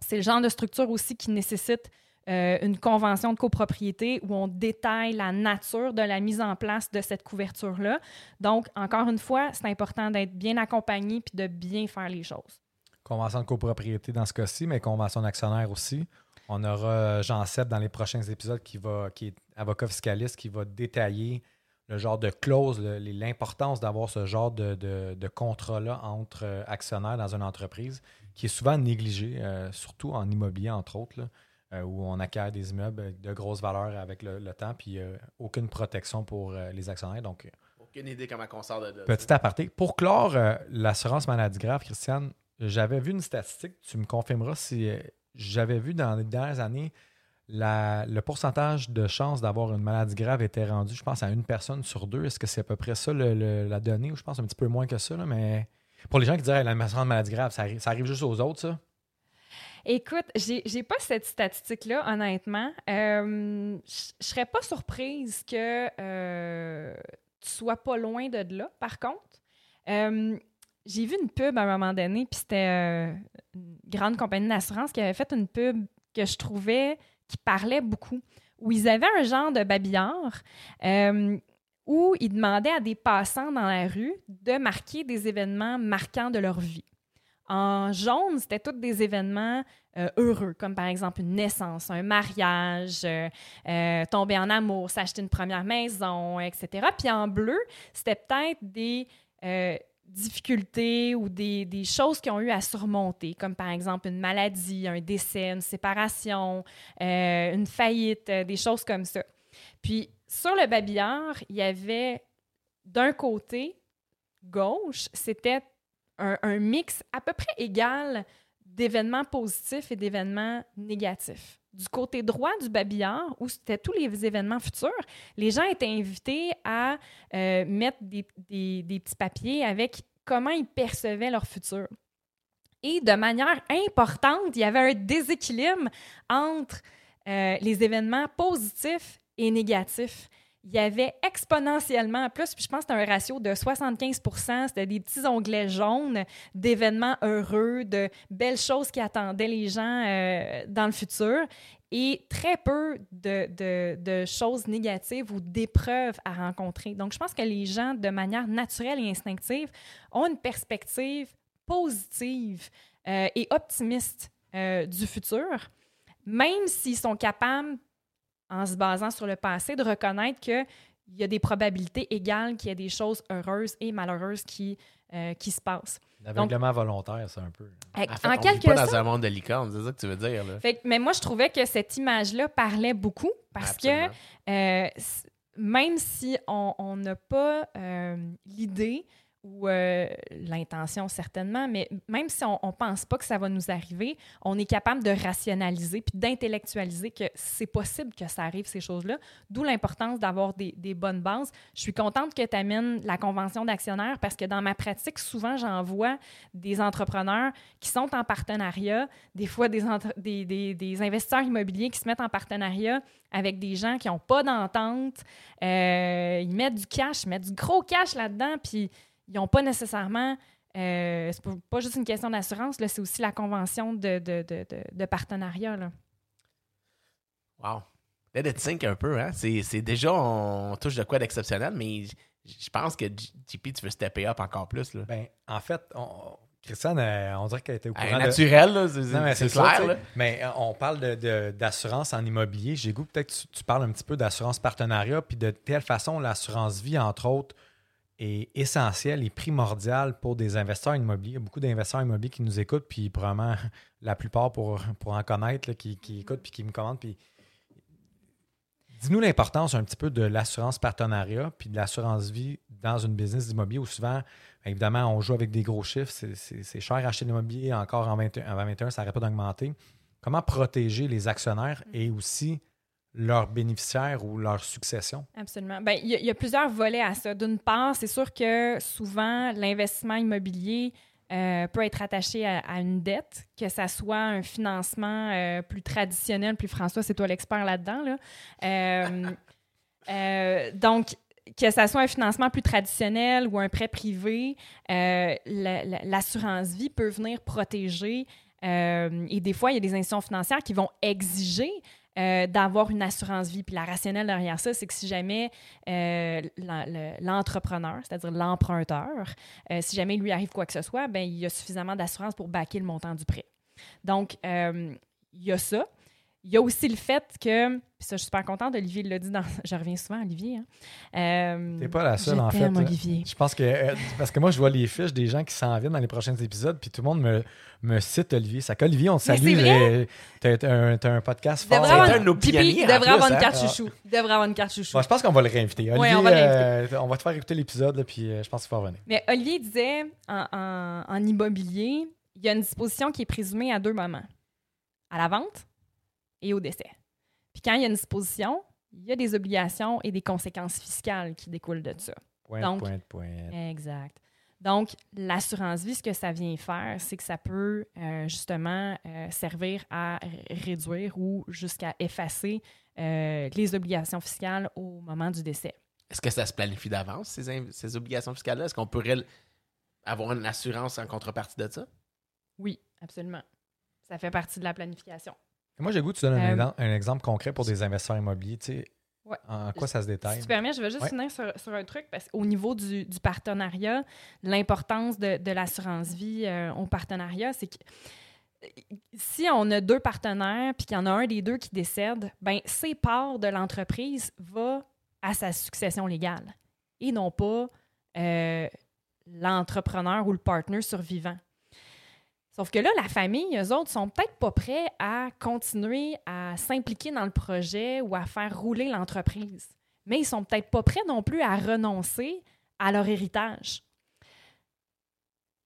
C'est le genre de structure aussi qui nécessite euh, une convention de copropriété où on détaille la nature de la mise en place de cette couverture-là. Donc, encore une fois, c'est important d'être bien accompagné puis de bien faire les choses. Convention de copropriété dans ce cas-ci, mais convention d'actionnaire aussi. On aura euh, Jean Sepp dans les prochains épisodes qui, va, qui est avocat fiscaliste qui va détailler le genre de clause, l'importance d'avoir ce genre de, de- de contrat-là entre euh, actionnaires dans une entreprise qui est souvent négligé, euh, surtout en immobilier, entre autres, là, euh, où on acquiert des immeubles de grosse valeur avec le, le temps, puis euh, aucune protection pour les actionnaires. Donc, Aucune idée comment on sort de là. Petit aparté. Pour clore l'assurance maladie grave, Christiane, j'avais vu une statistique, tu me confirmeras si euh, j'avais vu dans les dernières années le pourcentage de chances d'avoir une maladie grave était rendu, je pense, à une personne sur deux. Est-ce que c'est à peu près ça le- la donnée? Ou je pense un petit peu moins que ça, mais pour les gens qui diraient la maladie grave, ça, arri- ça arrive juste aux autres, ça? Écoute, j'ai pas cette statistique-là, honnêtement. Euh, je je serais pas surprise que euh, tu sois pas loin de là, par contre. Euh, j'ai vu une pub à un moment donné, puis c'était euh, une grande compagnie d'assurance qui avait fait une pub que je trouvais qui parlait beaucoup, où ils avaient un genre de babillard euh, où ils demandaient à des passants dans la rue de marquer des événements marquants de leur vie. En jaune, c'était tous des événements euh, heureux, comme par exemple une naissance, un mariage, tomber en amour, s'acheter une première maison, etc. Puis en bleu, c'était peut-être des difficultés ou des, des choses qui ont eu à surmonter, comme par exemple une maladie, un décès, une séparation, euh, une faillite, euh, des choses comme ça. Puis sur le babillard, il y avait d'un côté gauche, c'était un, un mix à peu près égal d'événements positifs et d'événements négatifs. Du côté droit du babillard, où c'était tous les événements futurs, les gens étaient invités à euh, mettre des, petits papiers avec comment ils percevaient leur futur. Et de manière importante, il y avait un déséquilibre entre euh, les événements positifs et négatifs il y avait exponentiellement plus, puis je pense que c'était un ratio de 75% C'était des petits onglets jaunes d'événements heureux, de belles choses qui attendaient les gens euh, dans le futur, et très peu de, choses négatives ou d'épreuves à rencontrer. Donc, je pense que les gens, de manière naturelle et instinctive, ont une perspective positive euh, et optimiste euh, du futur, même s'ils sont capables en se basant sur le passé, de reconnaître qu'il y a des probabilités égales qu'il y ait des choses heureuses et malheureuses qui, euh, qui se passent. L'aveuglement volontaire, c'est un peu. En fait, en on quelque pas dans sorte, un monde de licorne, c'est ça que tu veux dire. Là. fait que- mais moi, je trouvais que cette image-là parlait beaucoup parce Absolument. que euh, même si on on n'a pas euh, l'idée ou euh, l'intention certainement, mais même si on ne pense pas que ça va nous arriver, on est capable de rationaliser puis d'intellectualiser que c'est possible que ça arrive, ces choses-là, d'où l'importance d'avoir des, bonnes bases. Je suis contente que tu amènes la convention d'actionnaires parce que dans ma pratique, souvent, j'en vois des entrepreneurs qui sont en partenariat, des fois des, des- des investisseurs immobiliers qui se mettent en partenariat avec des gens qui n'ont pas d'entente. Euh, ils mettent du cash, ils mettent du gros cash là-dedans, puis ils n'ont pas nécessairement. euh, c'est pas, pas juste une question d'assurance, là, c'est aussi la convention de, de, de, de- de partenariat. Là. Wow. It sink un peu, hein? C'est, c'est déjà, on touche de quoi d'exceptionnel, mais je pense que JP, tu veux stepper up encore plus. Là. Ben, en fait, on, Christiane, euh, on dirait qu'elle était au Hey, courant de... naturel, c'est Non, mais c'est c'est ça, clair. là. Mais euh, on parle de- de- d'assurance en immobilier. J'ai goût peut-être que tu, tu parles un petit peu d'assurance partenariat, puis de telle façon, l'assurance vie, entre autres, est essentielle et primordiale pour des investisseurs immobiliers. Il y a beaucoup d'investisseurs immobiliers qui nous écoutent, puis probablement la plupart pour, pour en connaître, qui, qui écoutent puis qui me commandent. Puis... Dis-nous l'importance un petit peu de l'assurance partenariat puis de l'assurance vie dans une business d'immobilier où souvent, évidemment, on joue avec des gros chiffres. C'est- cher acheter de l'immobilier. Encore en 21, en 2021, ça n'arrête pas d'augmenter. Comment protéger les actionnaires et aussi leurs bénéficiaires ou leur succession? Absolument. Ben, il y, a- il y a plusieurs volets à ça. D'une part, c'est sûr que souvent, l'investissement immobilier euh, peut être attaché à, à une dette, que ça soit un financement euh, plus traditionnel. Puis François, c'est toi l'expert là-dedans. Là. Euh, donc, que ça soit un financement plus traditionnel ou un prêt privé, la- la- l'assurance vie peut venir protéger. et des fois, il y a des institutions financières qui vont exiger euh, d'avoir une assurance vie. Puis la rationnelle derrière ça, c'est que si jamais euh, l'en- le- l'entrepreneur, c'est-à-dire l'emprunteur, euh, si jamais il lui arrive quoi que ce soit, ben il y a suffisamment d'assurance pour baquer le montant du prêt. Donc, il y a ça. Il y a aussi le fait que, puis ça, je suis super contente, Olivier l'a dit dans. Je reviens souvent, Olivier. Hein. Euh, T'es pas la seule, en fait. Olivier. Je pense que. euh, parce que moi, je vois les fiches des gens qui s'en viennent dans les prochains épisodes, puis tout le monde me, me cite Olivier. Ça qu'Olivier, on te salue. c'est vrai? euh, T'as un, un podcast fort. avoir, un de nos pionniers, il devrait plus, avoir une hein. carte Ah. chouchou. Il devrait avoir une carte chouchou. Bon, je pense qu'on va le réinviter. Olivier, on va le euh, on va te faire écouter l'épisode, puis euh, je pense qu'il va revenir. Mais Olivier disait, en, en- en immobilier, il y a une disposition qui est présumée à deux moments. À la vente et au décès. Puis quand il y a une disposition, il y a des obligations et des conséquences fiscales qui découlent de ça. Pointe, Donc- pointe, pointe. Exact. Donc, l'assurance vie, ce que ça vient faire, c'est que ça peut euh, justement euh, servir à réduire ou jusqu'à effacer euh, les obligations fiscales au moment du décès. Est-ce que ça se planifie d'avance, ces, obligations fiscales-là? Est-ce qu'on pourrait avoir une assurance en contrepartie de ça? Oui, absolument. Ça fait partie de la planification. Moi, j'ai goût que tu donnes un, Euh, exemple- un exemple concret pour des investisseurs immobiliers. Tu sais, Ouais. En quoi ça se détaille? Si tu permets, je vais juste Ouais. finir sur, sur un truc, parce qu'au niveau du, du partenariat, l'importance de, de l'assurance vie euh, au partenariat, c'est que si on a deux partenaires puis qu'il y en a un des deux qui décède, ben ses parts de l'entreprise va à sa succession légale et non pas euh, l'entrepreneur ou le partner survivant. Sauf que là, la famille, eux autres, sont peut-être pas prêts à continuer à s'impliquer dans le projet ou à faire rouler l'entreprise. Mais ils sont peut-être pas prêts non plus à renoncer à leur héritage.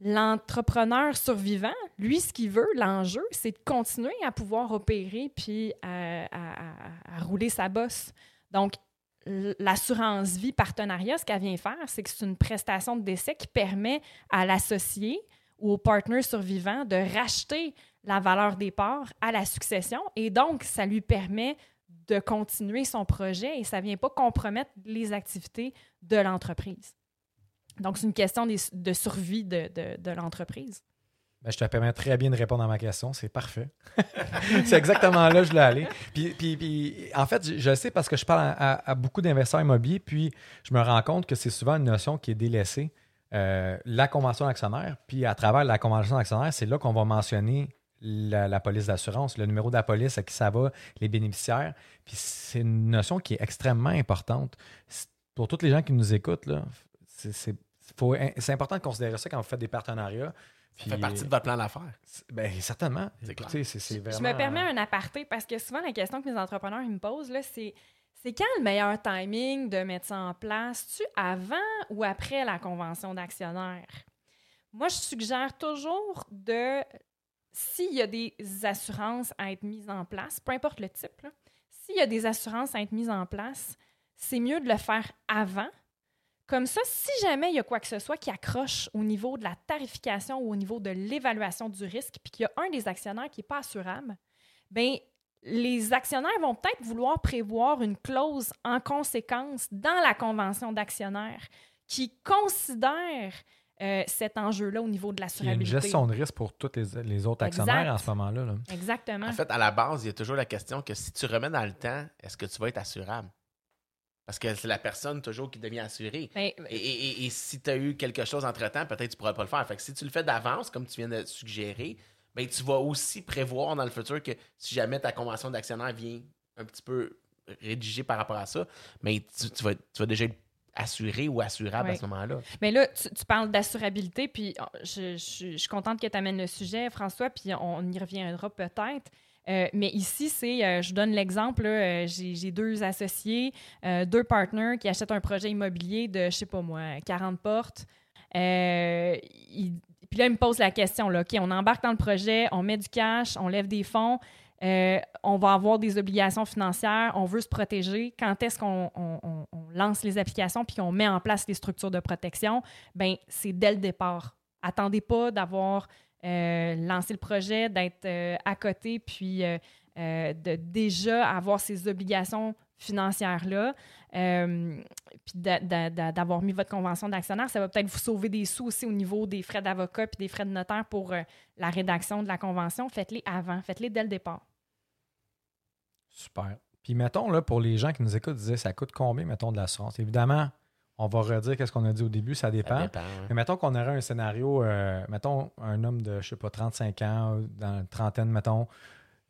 L'entrepreneur survivant, lui, ce qu'il veut, l'enjeu, c'est de continuer à pouvoir opérer puis à, à- à- rouler sa bosse. Donc, l'assurance vie partenariat, ce qu'elle vient faire, c'est que c'est une prestation de décès qui permet à l'associé ou au partner survivant de racheter la valeur des parts à la succession et donc ça lui permet de continuer son projet et ça ne vient pas compromettre les activités de l'entreprise. Donc, c'est une question de survie de, de- l'entreprise. Ben, je te permets très bien de répondre à ma question. C'est parfait. c'est exactement là que je voulais aller. Puis, puis- puis, en fait, je, sais parce que je parle à beaucoup d'investisseurs immobiliers, puis je me rends compte que c'est souvent une notion qui est délaissée. Euh, la convention d'actionnaire, puis à travers la convention d'actionnaire, c'est là qu'on va mentionner la, la police d'assurance, le numéro de la police, à qui ça va, les bénéficiaires. Puis c'est une notion qui est extrêmement importante. Pour tous les gens qui nous écoutent, là, c'est, c'est- faut- c'est important de considérer ça quand vous faites des partenariats. Ça fait partie de votre plan d'affaires. Ben, certainement. C'est Écoutez, c'est, c'est vraiment... Je me permets un aparté parce que souvent, la question que mes entrepreneurs ils me posent, là, c'est c'est quand le meilleur timing de mettre ça en place? Tu avant ou après la convention d'actionnaires? Moi, je suggère toujours de, s'il y a des assurances à être mises en place, peu importe le type, s'il y a des assurances à être mises en place, c'est mieux de le faire avant. Comme ça, si jamais il y a quoi que ce soit qui accroche au niveau de la tarification ou au niveau de l'évaluation du risque, puis qu'il y a un des actionnaires qui n'est pas assurable, bien, les actionnaires vont peut-être vouloir prévoir une clause en conséquence dans la convention d'actionnaires qui considère euh, cet enjeu-là au niveau de Il y a une l'assurabilité. gestion de risque pour tous les, les autres Exact. actionnaires en ce moment-là. là. Exactement. En fait, à la base, il y a toujours la question que si tu remets dans le temps, est-ce que tu vas être assurable? Parce que c'est la personne toujours qui devient assurée. Ben, Et, et- et- et si tu as eu quelque chose entre-temps, peut-être tu pourras pas le faire. Fait que si tu le fais d'avance, comme tu viens de suggérer, ben, tu vas aussi prévoir dans le futur que si jamais ta convention d'actionnaire vient un petit peu rédigée par rapport à ça, mais tu, tu vas, tu vas déjà être assuré ou assurable à ce moment-là. Mais là, tu, tu parles d'assurabilité, puis oh, je, je- je suis contente que tu amènes le sujet, François, puis on, y reviendra peut-être. Euh, mais ici, c'est, euh, je donne l'exemple, euh, j'ai deux associés, euh, deux partenaires qui achètent un projet immobilier de, je sais pas moi, 40 portes. Ils- puis là, ils me posent la question, là, OK, on embarque dans le projet, on met du cash, on lève des fonds, euh, on va avoir des obligations financières, on veut se protéger. Quand est-ce qu'on on- on- on lance les applications puis qu'on met en place les structures de protection? Ben c'est dès le départ. Attendez pas d'avoir euh, lancé le projet, d'être euh, à côté, puis euh, de déjà avoir ces obligations financières-là, euh, puis d'a- d'a- d'a- d'avoir mis votre convention d'actionnaire, ça va peut-être vous sauver des sous aussi au niveau des frais d'avocat puis des frais de notaire pour euh, la rédaction de la convention. Faites-les avant, faites-les dès le départ. Super. Puis mettons, là, pour les gens qui nous écoutent, disaient ça coûte combien, mettons, de l'assurance? Évidemment, on va redire qu'est-ce qu'on a dit au début, ça Ça dépend. hein. Mais mettons qu'on aurait un scénario, euh, mettons un homme de, je sais pas, 35 ans, dans la trentaine, mettons,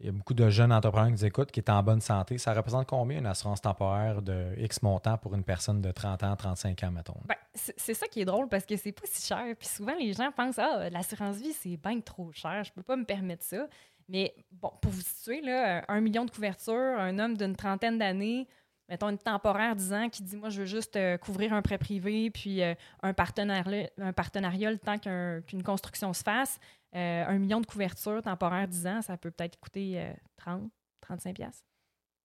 il y a beaucoup de jeunes entrepreneurs qui nous écoutent, qui est en bonne santé. Ça représente combien une assurance temporaire de X montant pour une personne de 30 ans, 35 ans, mettons? Ben, c'est ça qui est drôle parce que c'est pas si cher. Puis souvent, les gens pensent Ah, l'assurance vie, c'est bien trop cher, je peux pas me permettre ça. Mais bon, pour vous situer, un million de couverture, un homme d'une trentaine d'années, mettons une temporaire 10 ans qui dit Moi, je veux juste euh, couvrir un prêt privé, puis euh, un, partenariat, un le temps qu'un- qu'une construction se fasse. Euh, un million de couverture temporaire 10 ans, ça peut peut-être coûter euh, 30, 35$ piastres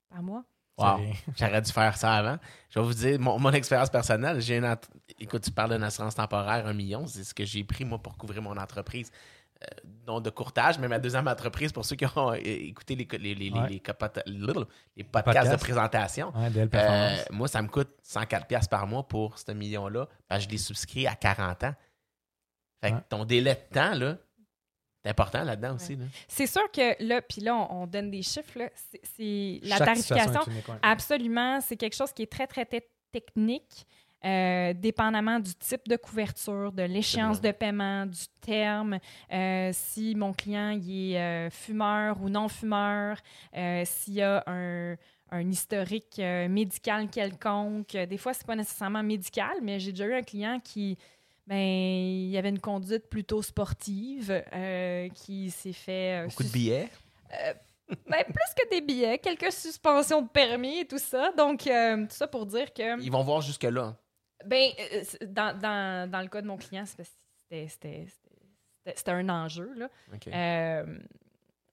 par mois. Wow. J'aurais dû faire ça avant. Je vais vous dire mon, mon expérience personnelle. J'ai une Écoute, tu parles d'une assurance temporaire, un million. C'est ce que j'ai pris, moi, pour couvrir mon entreprise. Euh, non de courtage, mais ma deuxième entreprise, pour ceux qui ont euh, écouté les, les, les, les- Ouais. les capota- les podcasts Podcast. de présentation. Ouais, Euh, moi, ça me coûte 104$ piastres par mois pour ce million-là. parce que je l'ai souscrit à 40 ans. Fait que Ouais. ton délai de temps, là, c'est important là-dedans aussi. Là. C'est sûr que là, puis là, on, on donne des chiffres, là, c'est- c'est la Chaque tarification. est unique, ouais. Absolument, c'est quelque chose qui est très, très, très technique, euh, dépendamment du type de couverture, de l'échéance de paiement, du terme, euh, si mon client il est euh, fumeur ou non fumeur, euh, s'il y a un, un historique euh, médical quelconque. Des fois, c'est pas nécessairement médical, mais j'ai déjà eu un client qui ben, il y avait une conduite plutôt sportive euh, qui s'est fait... euh, Beaucoup de billets? ben, plus que des billets, quelques suspensions de permis et tout ça. Donc, euh, tout ça pour dire que, Ils vont voir jusque-là. ben, euh, dans, dans, dans le cas de mon client, c'était- c'était c'était- c'était un enjeu. Là. Euh,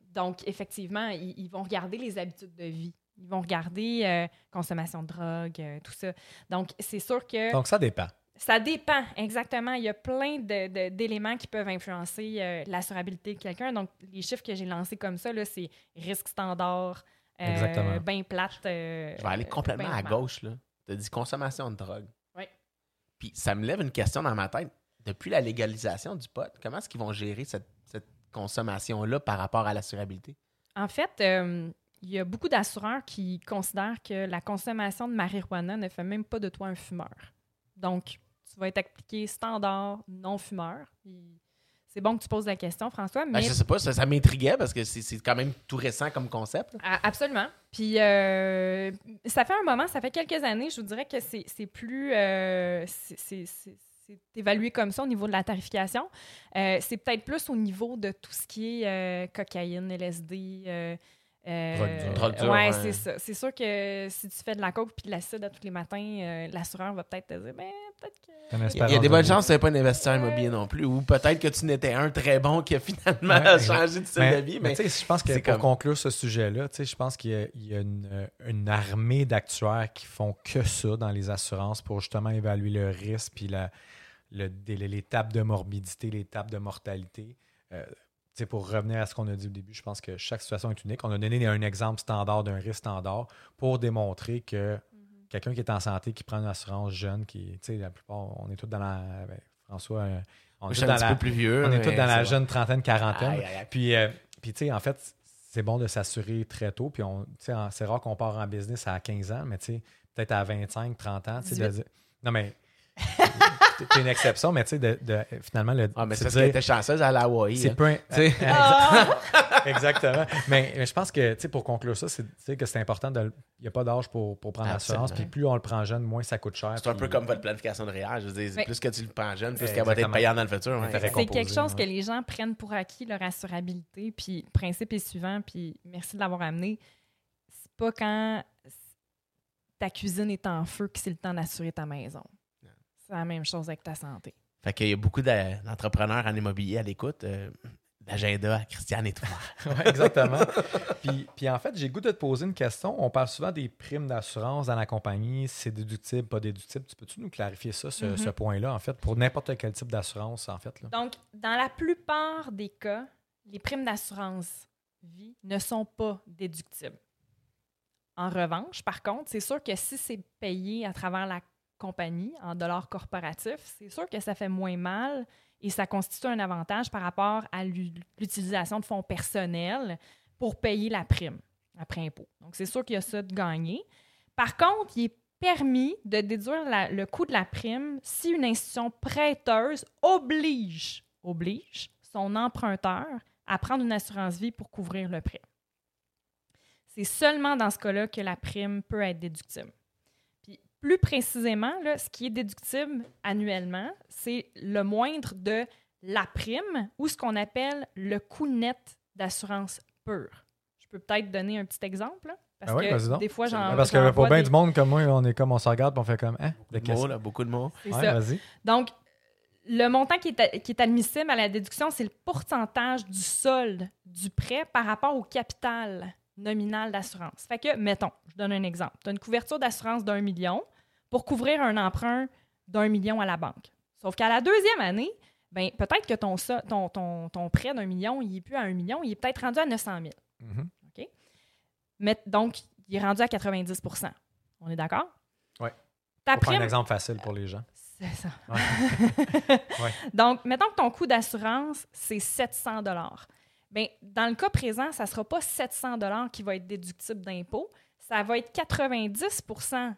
donc, effectivement, ils, ils vont regarder les habitudes de vie. Ils vont regarder euh, consommation de drogue, euh, tout ça. Donc, c'est sûr que Donc, ça dépend. Ça dépend, exactement. Il y a plein d'éléments qui peuvent influencer euh, l'assurabilité de quelqu'un. Donc, les chiffres que j'ai lancés comme ça, là, c'est risque standard, euh, Exactement. bien plate. euh, Je vais aller complètement ben à gauche. là. Tu as dit consommation de drogue. Oui. Puis ça me lève une question dans ma tête. Depuis la légalisation du pot, comment est-ce qu'ils vont gérer cette, cette consommation-là par rapport à l'assurabilité? En fait, euh, il y a beaucoup d'assureurs qui considèrent que la consommation de marijuana ne fait même pas de toi un fumeur. Donc, tu vas être appliqué standard, non-fumeur. C'est bon que tu poses la question, François, Ben, mais je sais pas, ça, ça m'intriguait parce que c'est quand même tout récent comme concept. Absolument. Puis euh, ça fait un moment, ça fait quelques années, je vous dirais que c'est plus. euh, c'est- évalué comme ça au niveau de la tarification. Euh, c'est peut-être plus au niveau de tout ce qui est cocaïne, LSD. Euh, euh, Drogue dure. Ouais, ouais. c'est ça. C'est sûr que si tu fais de la coke puis de l'acide à tous les matins, euh, l'assureur va peut-être te dire, ben, peut-être que. Il y a des de bonnes chances que tu n'es pas un investisseur immobilier non plus. Ou peut-être que tu n'étais un très bon qui a finalement Ouais, changé de style Mais, de vie. mais Mais, tu sais, je pense que pour comme- conclure ce sujet-là, tu sais, je pense qu'il y a, il y a une, euh, une armée d'actuaires qui font que ça dans les assurances pour justement évaluer le risque puis la, le, des- l'étape de morbidité, l'étape de mortalité. Euh, tu sais, pour revenir à ce qu'on a dit au début, je pense que chaque situation est unique. On a donné un exemple standard d'un risque standard pour démontrer que quelqu'un qui est en santé, qui prend une assurance jeune, qui, tu sais, la plupart, on est tous dans la. ben, François, euh, on est tous dans petit la, peu plus vieux. on est tous dans la jeune trentaine, quarantaine. Aïe, aïe, aïe. Puis, euh, puis tu sais, en fait, c'est bon de s'assurer très tôt. Puis, c'est rare qu'on part en business à 15 ans, mais tu sais, peut-être à 25, 30 ans. tu sais, de 18. dire- Non, mais. T'es une exception, mais tu sais, de, de- finalement, le, Ah, mais c'est parce dire- qu'elle était chanceuse à la Hawaii. c'est hein. peu. Tu sais. Ah! Exactement. Mais, mais je pense que, tu sais, pour conclure ça, c'est que c'est important de. Il n'y a pas d'âge pour, pour prendre l'assurance. Puis plus on le prend jeune, moins ça coûte cher. C'est un peu comme votre planification de réel. Je veux dire, Mais- plus que tu le prends jeune, plus qu'elle va être exactement. payante dans le futur. ouais. C'est quelque chose ouais. que les gens prennent pour acquis, leur assurabilité. Puis, le principe est suivant, puis merci de l'avoir amené. C'est pas quand ta cuisine est en feu que c'est le temps d'assurer ta maison. C'est la même chose avec ta santé. Fait qu'il y a beaucoup de- d'entrepreneurs en immobilier à l'écoute. euh, L'agenda à Christiane et toi. Ouais, exactement. puis, puis en fait, j'ai goût de te poser une question. On parle souvent des primes d'assurance dans la compagnie. C'est déductible, pas déductible. Tu peux-tu nous clarifier ça, ce, Mhm. ce point-là, en fait, pour n'importe quel type d'assurance, en fait? Là? Donc, dans la plupart des cas, les primes d'assurance vie ne sont pas déductibles. En revanche, par contre, c'est sûr que si c'est payé à travers la en dollars corporatifs, c'est sûr que ça fait moins mal et ça constitue un avantage par rapport à l'u- l'utilisation de fonds personnels pour payer la prime après impôt. Donc, c'est sûr qu'il y a ça de gagner. Par contre, il est permis de déduire le coût de la prime si une institution prêteuse oblige, oblige son emprunteur à prendre une assurance vie pour couvrir le prêt. C'est seulement dans ce cas-là que la prime peut être déductible. Plus précisément, là, ce qui est déductible annuellement, c'est le moindre de la prime ou ce qu'on appelle le coût net d'assurance pure. Je peux peut-être donner un petit exemple. là, Parce Ah oui, que donc. des fois, j'en Ah, Parce que pour bien des- du monde comme moi, on est comme on se regarde et on fait comme hein, Beaucoup de mots, là, beaucoup de mots. Ouais. Donc, le montant qui est, a- qui est admissible à la déduction, c'est le pourcentage du solde du prêt par rapport au capital nominal d'assurance. Fait que, mettons, je donne un exemple. Tu as une couverture d'assurance d'un million pour couvrir un emprunt d'un million à la banque. Sauf qu'à la deuxième année, ben, peut-être que ton, ton, ton, ton prêt d'un million, il n'est plus à un million, il est peut-être rendu à 900 000. Mhm. Mais, donc, il est rendu à 90% On est d'accord? Ta Pour prime, un exemple facile pour les gens. c'est ça. Ouais. Ouais. Donc, mettons que ton coût d'assurance, c'est 700 Bien, dans le cas présent, ça ne sera pas 700 qui va être déductible d'impôt. Ça va être 90%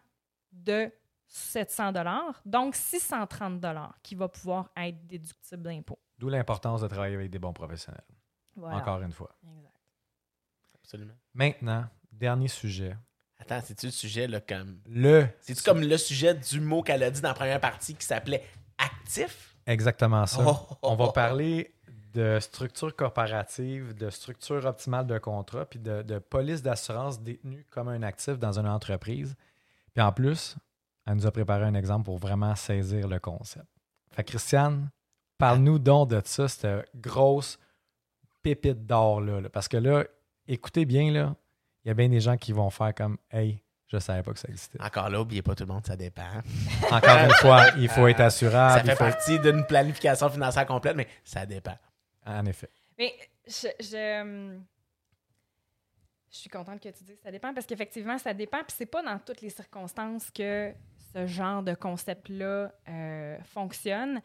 de 700 donc 630 qui va pouvoir être déductible d'impôt. D'où l'importance de travailler avec des bons professionnels. Voilà. Encore une fois. Exact. Absolument. Maintenant, dernier sujet. Attends, c'est-tu le sujet, là, comme. Le. C'est-tu comme le sujet du mot qu'elle a dit dans la première partie qui s'appelait actif? Exactement ça. Oh, oh, On va oh. parler de structure corporative, de structure optimale de contrat, puis de, de police d'assurance détenue comme un actif dans une entreprise. Puis en plus, elle nous a préparé un exemple pour vraiment saisir le concept. Fait que Christiane, parle-nous donc de ça, cette grosse pépite d'or-là. là. Parce que là, écoutez bien, là, il y a bien des gens qui vont faire comme Hey, je savais pas que ça existait. Encore là, oubliez pas tout le monde, ça dépend. Encore une fois, il faut être ça assurable. fait il faut- partie d'une planification financière complète, mais ça dépend. En effet. Mais je, je, hum, je suis contente que tu dises que ça dépend parce qu'effectivement, ça dépend. Puis c'est pas dans toutes les circonstances que ce genre de concept-là euh, fonctionne.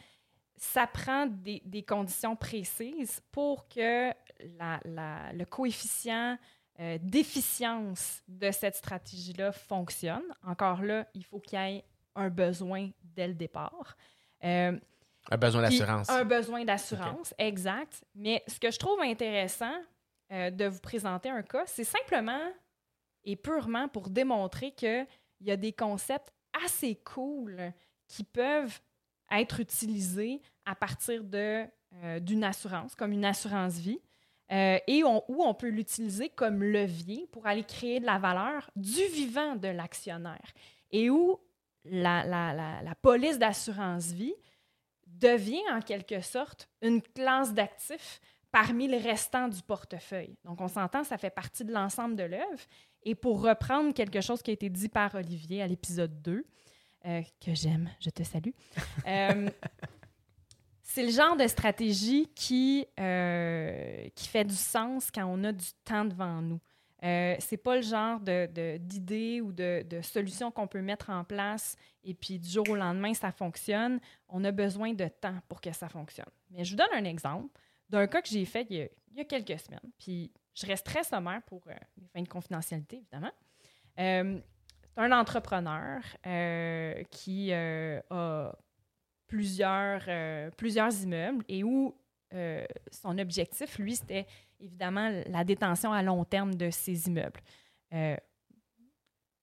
Ça prend des, des conditions précises pour que la- la- le coefficient euh, d'efficience de cette stratégie-là fonctionne. Encore là, il faut qu'il y ait un besoin dès le départ. Euh, Un besoin d'assurance. Un besoin d'assurance, exact. Mais ce que je trouve intéressant euh, de vous présenter un cas, c'est simplement et purement pour démontrer qu'il y a des concepts assez cool qui peuvent être utilisés à partir de, euh, d'une assurance, comme une assurance vie, euh, et où on peut l'utiliser comme levier pour aller créer de la valeur du vivant de l'actionnaire, et où la- la- la police d'assurance vie devient en quelque sorte une classe d'actifs parmi les restants du portefeuille. Donc, on s'entend, ça fait partie de l'ensemble de l'œuvre. Et pour reprendre quelque chose qui a été dit par Olivier à l'épisode 2, euh, que j'aime, je te salue, euh, c'est le genre de stratégie qui, euh, qui fait du sens quand on a du temps devant nous. Euh, c'est pas le genre de- de- d'idées ou de, de solutions qu'on peut mettre en place et puis du jour au lendemain, ça fonctionne. On a besoin de temps pour que ça fonctionne. Mais je vous donne un exemple d'un cas que j'ai fait il y, a, quelques semaines. Puis je reste très sommaire pour euh, fins de confidentialité, évidemment. Euh, c'est un entrepreneur euh, qui euh, a plusieurs, plusieurs immeubles et où son objectif, lui, c'était évidemment la détention à long terme de ces immeubles.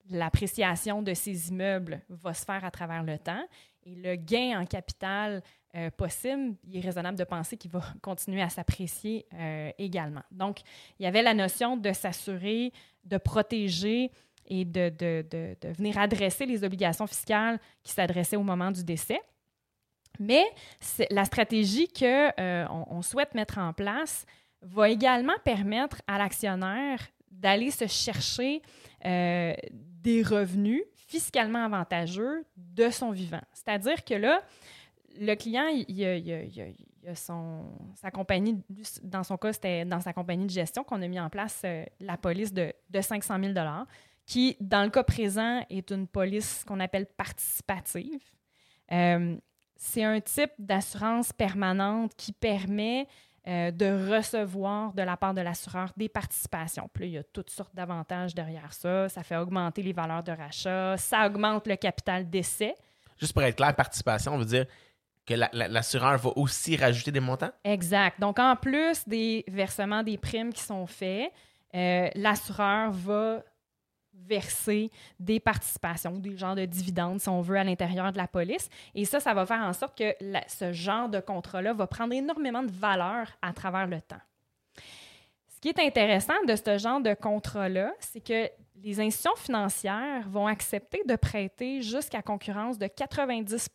L'appréciation de ces immeubles va se faire à travers le temps et le gain en capital euh, possible, il est raisonnable de penser qu'il va continuer à s'apprécier euh, également. Donc, il y avait la notion de s'assurer, de protéger et de, de- de- venir adresser les obligations fiscales qui s'adressaient au moment du décès. Mais la stratégie qu'on on on souhaite mettre en place va également permettre à l'actionnaire d'aller se chercher euh, des revenus fiscalement avantageux de son vivant. C'est-à-dire que là, le client, il, il a, son, sa compagnie, dans son cas, c'était dans sa compagnie de gestion qu'on a mis en place euh, la police de, de 500 000 qui, dans le cas présent, est une police qu'on appelle participative. Euh, c'est un type d'assurance permanente qui permet euh, de recevoir de la part de l'assureur des participations. Là, il y a toutes sortes d'avantages derrière ça. Ça fait augmenter les valeurs de rachat, ça augmente le capital d'essai. Juste pour être clair, participation, on veut dire que la- la- l'assureur va aussi rajouter des montants? Exact. Donc, en plus des versements des primes qui sont faits, euh, l'assureur va verser des participations, des genres de dividendes, si on veut, à l'intérieur de la police. Et ça, ça va faire en sorte que ce genre de contrat-là va prendre énormément de valeur à travers le temps. Ce qui est intéressant de ce genre de contrat-là, c'est que les institutions financières vont accepter de prêter jusqu'à concurrence de 90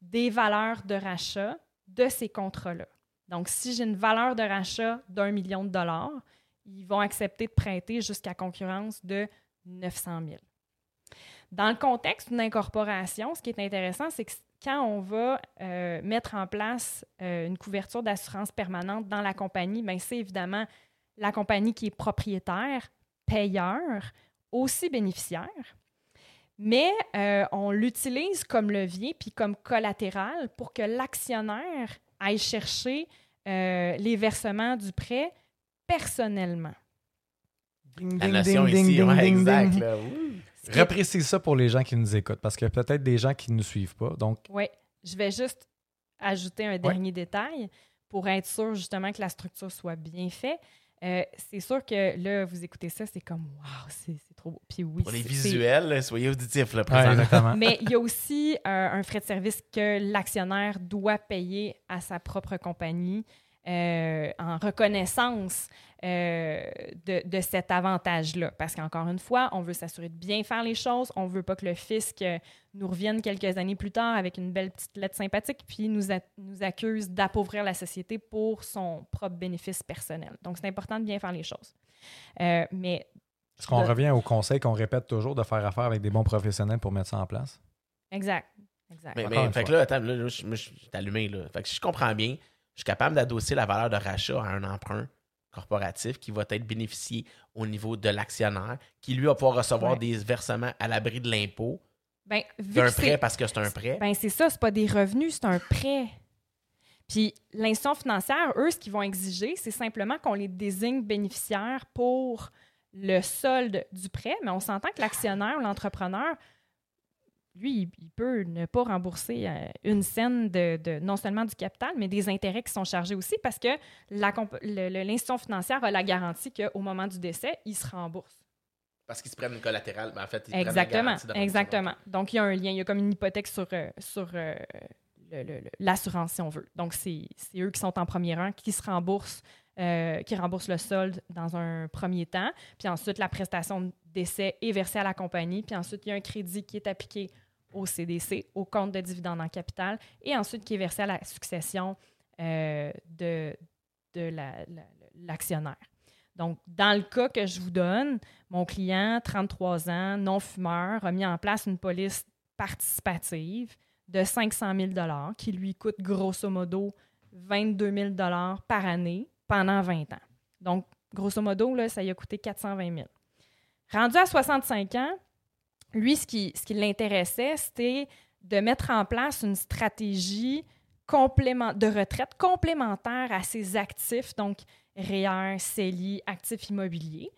des valeurs de rachat de ces contrats-là. Donc, si j'ai une valeur de rachat d'un million de dollars, ils vont accepter de prêter jusqu'à concurrence de 900 000. Dans le contexte d'une incorporation, ce qui est intéressant, c'est que quand on va euh, mettre en place euh, une couverture d'assurance permanente dans la compagnie, ben, c'est évidemment la compagnie qui est propriétaire, payeur, aussi bénéficiaire. Mais euh, on l'utilise comme levier puis comme collatéral pour que l'actionnaire aille chercher euh, les versements du prêt personnellement. Ding, La ding, notion ding, ici, ding, ouais, ding, exact. ding. là. Reprécise ça pour les gens qui nous écoutent, parce qu'il y a peut-être des gens qui ne nous suivent pas. Donc, Oui, je vais juste ajouter un dernier détail pour être sûr justement que la structure soit bien faite. Euh, c'est sûr que là, vous écoutez ça, c'est comme Waouh, c'est c'est trop beau. Puis oui, Pour les visuels, soyez auditifs là, ouais. Mais il y a aussi euh, un frais de service que l'actionnaire doit payer à sa propre compagnie euh, en reconnaissance euh, de, de cet avantage-là. Parce qu'encore une fois, on veut s'assurer de bien faire les choses. On ne veut pas que le fisc euh, nous revienne quelques années plus tard avec une belle petite lettre sympathique puis nous, a- nous accuse d'appauvrir la société pour son propre bénéfice personnel. Donc, c'est important de bien faire les choses. Euh, mais Est-ce qu'on de- revient au conseil qu'on répète toujours de faire affaire avec des bons professionnels pour mettre ça en place? exact. Exact. Mais, mais fait que là, attends, là, là, je, moi, je suis allumé. Là. Fait que si je comprends bien, je suis capable d'adosser la valeur de rachat à un emprunt corporatif qui va être bénéficié au niveau de l'actionnaire, qui lui va pouvoir recevoir Ouais. des versements à l'abri de l'impôt Ben, d'un prêt parce que c'est un prêt. Ben c'est ça, c'est pas des revenus, c'est un prêt. Puis l'institution financière, eux, ce qu'ils vont exiger, c'est simplement qu'on les désigne bénéficiaires pour le solde du prêt, mais on s'entend que l'actionnaire ou l'entrepreneur, lui, il, peut ne pas rembourser euh, une scène de, de- non seulement du capital, mais des intérêts qui sont chargés aussi parce que l'institution financière a la garantie qu'au moment du décès, il se rembourse. Parce qu'ils se prennent une collatérale. Ben, en fait, ils prennent la Exactement, de exactement. Donc, il y a un lien, il y a comme une hypothèque sur, euh, sur euh, l'assurance, si on veut. Donc, c'est eux qui sont en premier rang, qui se remboursent, euh, qui remboursent le solde dans un premier temps. Puis ensuite, la prestation d'essai est versée à la compagnie. Puis ensuite, il y a un crédit qui est appliqué au CDC, au compte de dividendes en capital, et ensuite qui est versé à la succession euh, de, de la- la- l'actionnaire. Donc, dans le cas que je vous donne, mon client, 33 ans, non-fumeur, a mis en place une police participative de 500 000 qui lui coûte grosso modo 22 000 par année pendant 20 ans. Donc, grosso modo, ça lui a coûté 420 000 Rendu à 65 ans, lui, ce qui, l'intéressait, c'était de mettre en place une stratégie de retraite complémentaire à ses actifs, donc REER, CELI, actifs immobiliers,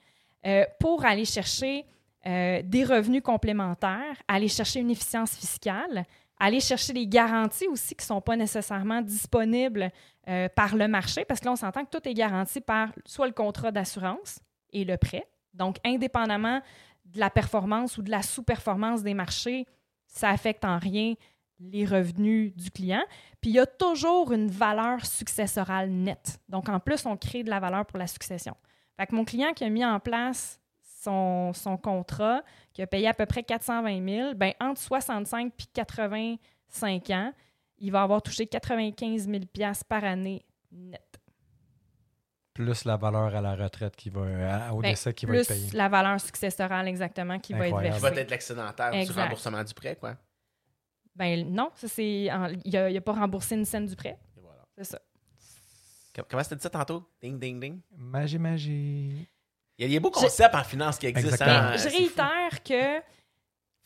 euh, pour aller chercher euh, des revenus complémentaires, aller chercher une efficience fiscale, aller chercher des garanties aussi qui ne sont pas nécessairement disponibles euh, par le marché, parce que là, on s'entend que tout est garanti par soit le contrat d'assurance et le prêt. Donc, indépendamment de la performance ou de la sous-performance des marchés, ça affecte en rien les revenus du client. Puis il y a toujours une valeur successorale nette. Donc en plus, on crée de la valeur pour la succession. Fait mon client qui a mis en place son, son contrat, qui a payé à peu près 420 000, ben, entre 65 et 85 ans, il va avoir touché 95 000 par année net. Plus la valeur à la retraite qui va, à- au Ben, décès qui va plus être payé. la valeur successorale exactement qui va être Incroyable. Qui versée. va être l'excédentaire du remboursement du prêt, quoi. Ben non, ça c'est il n'a a pas remboursé une scène du prêt. Et voilà. C'est ça. Com- Comment c'était dit ça tantôt? Ding, ding, ding? Magie, magie. Il y a, a beaux concepts en finance qui existent. Hein. Je C'est fou. réitère que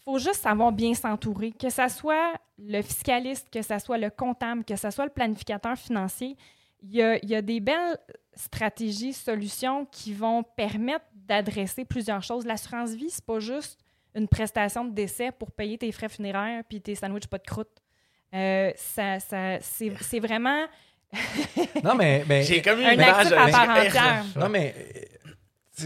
faut juste savoir bien s'entourer, que ça soit le fiscaliste, que ça soit le comptable, que ça soit le planificateur financier. Il y a, il y a des belles stratégies, solutions qui vont permettre d'adresser plusieurs choses. L'assurance vie, c'est pas juste une prestation de décès pour payer tes frais funéraires puis tes sandwichs pas de croûte. Euh, ça, ça, c'est, c'est vraiment Non, mais. mais J'ai comme une un image actif à part entière. Non, mais euh,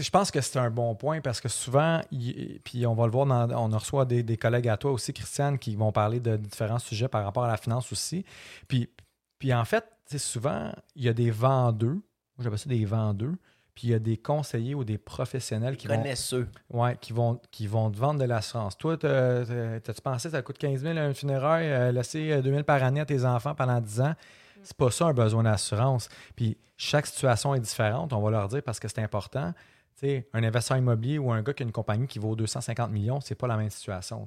je pense que c'est un bon point parce que souvent, il- puis on va le voir, dans, on reçoit des, des collègues à toi aussi, Christiane, qui vont parler de différents sujets par rapport à la finance aussi. Puis, puis en fait, souvent, il y a des vendeurs, moi j'appelle ça des vendeurs, puis il y a des conseillers ou des professionnels qui vont, connaisseux. ouais, qui, vont, qui vont te vendre de l'assurance. Toi, t'as- t'as- t'as-tu pensé que ça coûte 15 000 un funéraire, euh, laisser euh, 2 000 par année à tes enfants pendant 10 ans? C'est pas ça un besoin d'assurance. Puis chaque situation est différente, on va leur dire parce que c'est important. Un investisseur immobilier ou un gars qui a une compagnie qui vaut 250 millions, c'est pas la même situation.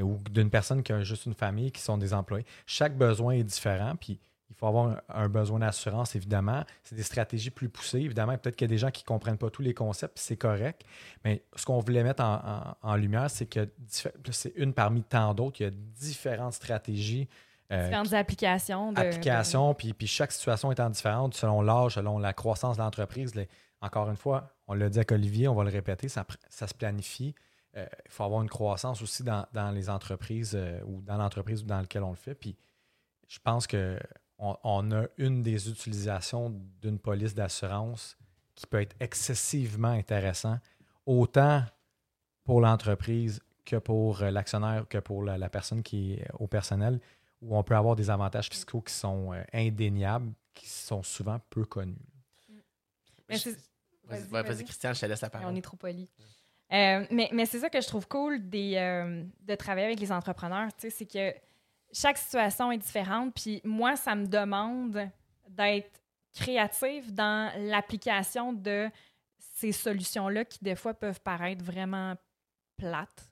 Ou d'une personne qui a juste une famille, qui sont des employés. Chaque besoin est différent. Puis il faut avoir un, besoin d'assurance, évidemment. C'est des stratégies plus poussées, évidemment. Peut-être qu'il y a des gens qui ne comprennent pas tous les concepts, c'est correct. Mais ce qu'on voulait mettre en, en- en lumière, c'est que c'est une parmi tant d'autres. Il y a différentes stratégies. euh, différentes applications. De, applications, puis, puis chaque situation étant différente selon l'âge, selon la croissance de l'entreprise. Encore une fois, on l'a dit avec Olivier, on va le répéter, ça, ça se planifie. Euh, Il faut avoir une croissance aussi dans, dans les entreprises euh, ou dans l'entreprise dans laquelle on le fait. Puis je pense que on, on a une des utilisations d'une police d'assurance qui peut être excessivement intéressant, autant pour l'entreprise que pour euh, l'actionnaire, que pour la, la personne qui est au personnel, où on peut avoir des avantages fiscaux qui sont euh, indéniables, qui sont souvent peu connus. Mais c'est- Vas-y, Christian, je te laisse la on parole. est trop poli. Euh, mais mais c'est ça que je trouve cool des, euh, de travailler avec les entrepreneurs, c'est que chaque situation est différente. Puis moi, ça me demande d'être créative dans l'application de ces solutions-là qui, des fois, peuvent paraître vraiment plates.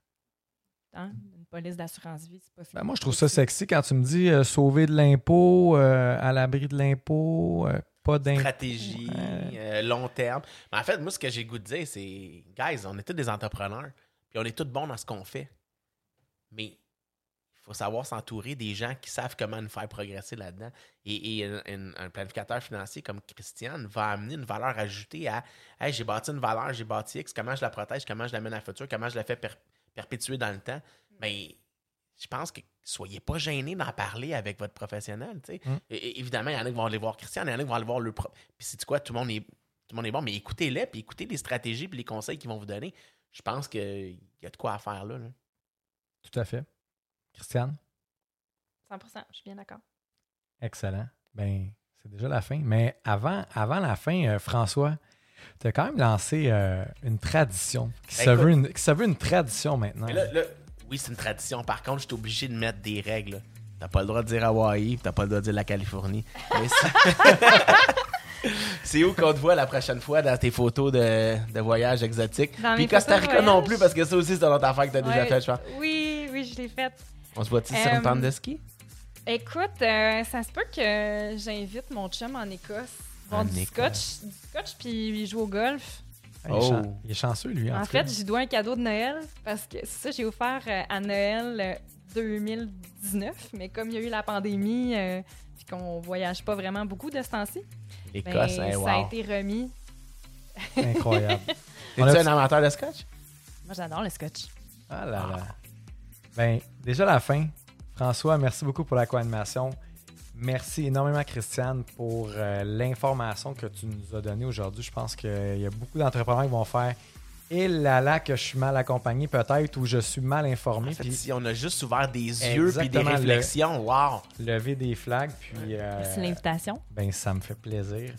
Hein? Une police d'assurance vie, c'est pas Ben, moi, je trouve ça sexy quand tu me dis euh, sauver de l'impôt, euh, à l'abri de l'impôt, euh, pas d'impôt. stratégie, euh, long terme. Mais en fait, moi, ce que j'ai goût de dire, c'est, guys, on est tous des entrepreneurs, puis on est tous bons dans ce qu'on fait. Mais faut savoir s'entourer des gens qui savent comment nous faire progresser là-dedans. Et, et un, un- un planificateur financier comme Christiane va amener une valeur ajoutée à Hey, j'ai bâti une valeur, j'ai bâti X, comment je la protège, comment je la mène à la futur, comment je la fais per- perpétuer dans le temps. Mais je pense que soyez pas gênés d'en parler avec votre professionnel. Mm. Et- évidemment, il y en a qui vont aller voir Christian, il y en a qui vont aller voir le pro. Puis c'est quoi, tout le monde est tout le monde est bon, mais écoutez-les, puis écoutez les stratégies puis les conseils qu'ils vont vous donner. Je pense qu'il y a de quoi à faire là. là. Tout à fait. Christiane, 100% je suis bien d'accord. excellent. Ben, c'est déjà la fin. Mais avant, avant la fin, euh, François, tu as quand même lancé euh, une tradition qui, Ben, se écoute. veut une, qui se veut une tradition maintenant. Mais là, là, oui, c'est une tradition. Par contre, je suis obligé de mettre des règles. T'as pas le droit de dire Hawaï, puis t'as pas le droit de dire la Californie. C'est- où qu'on te voit la prochaine fois dans tes photos de, de voyage exotique? Dans Puis Costa Rica non plus, parce que ça aussi, c'est une autre affaire que t'as déjà Ouais. fait, je pense. Oui, oui, je l'ai faite. On se voit-tu sur Euh, une tente de ski? Écoute, euh, ça se peut que j'invite mon chum en Écosse. En du Écosse. scotch, du scotch puis jouer au golf. Ah, il, est Oh. il est chanceux, lui. En, fait, j'ai dois un cadeau de Noël parce que c'est ça, j'ai offert euh, à Noël euh, 2019. Mais comme il y a eu la pandémie, euh, puis qu'on voyage pas vraiment beaucoup de ce temps-ci, ben, hein, ça a été remis. incroyable. Es-tu un amateur de scotch? Moi, j'adore le scotch. Ah là là. Ben, déjà la fin. François, merci beaucoup pour la co-animation. Merci énormément, Christiane, pour euh, l'information que tu nous as donnée aujourd'hui. Je pense qu'il y a beaucoup d'entrepreneurs qui vont faire Et là là, que je suis mal accompagné, peut-être, ou je suis mal informé. En fait, puis si on a juste ouvert des yeux puis des Exactement, le- réflexions, wow! lever des flags, puis. euh, Merci de l'invitation. Ben, ça me fait plaisir.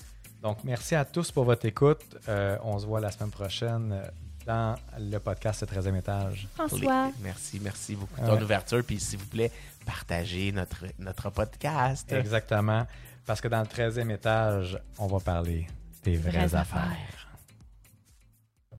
Donc, merci à tous pour votre écoute. Euh, on se voit la semaine prochaine dans le podcast Le 13e étage. François. Merci, merci beaucoup de Ouais. ton ouverture. Puis s'il vous plaît, partagez notre, notre podcast. Exactement. Parce que dans le 13e étage, on va parler des vraies, Vraies affaires. affaires.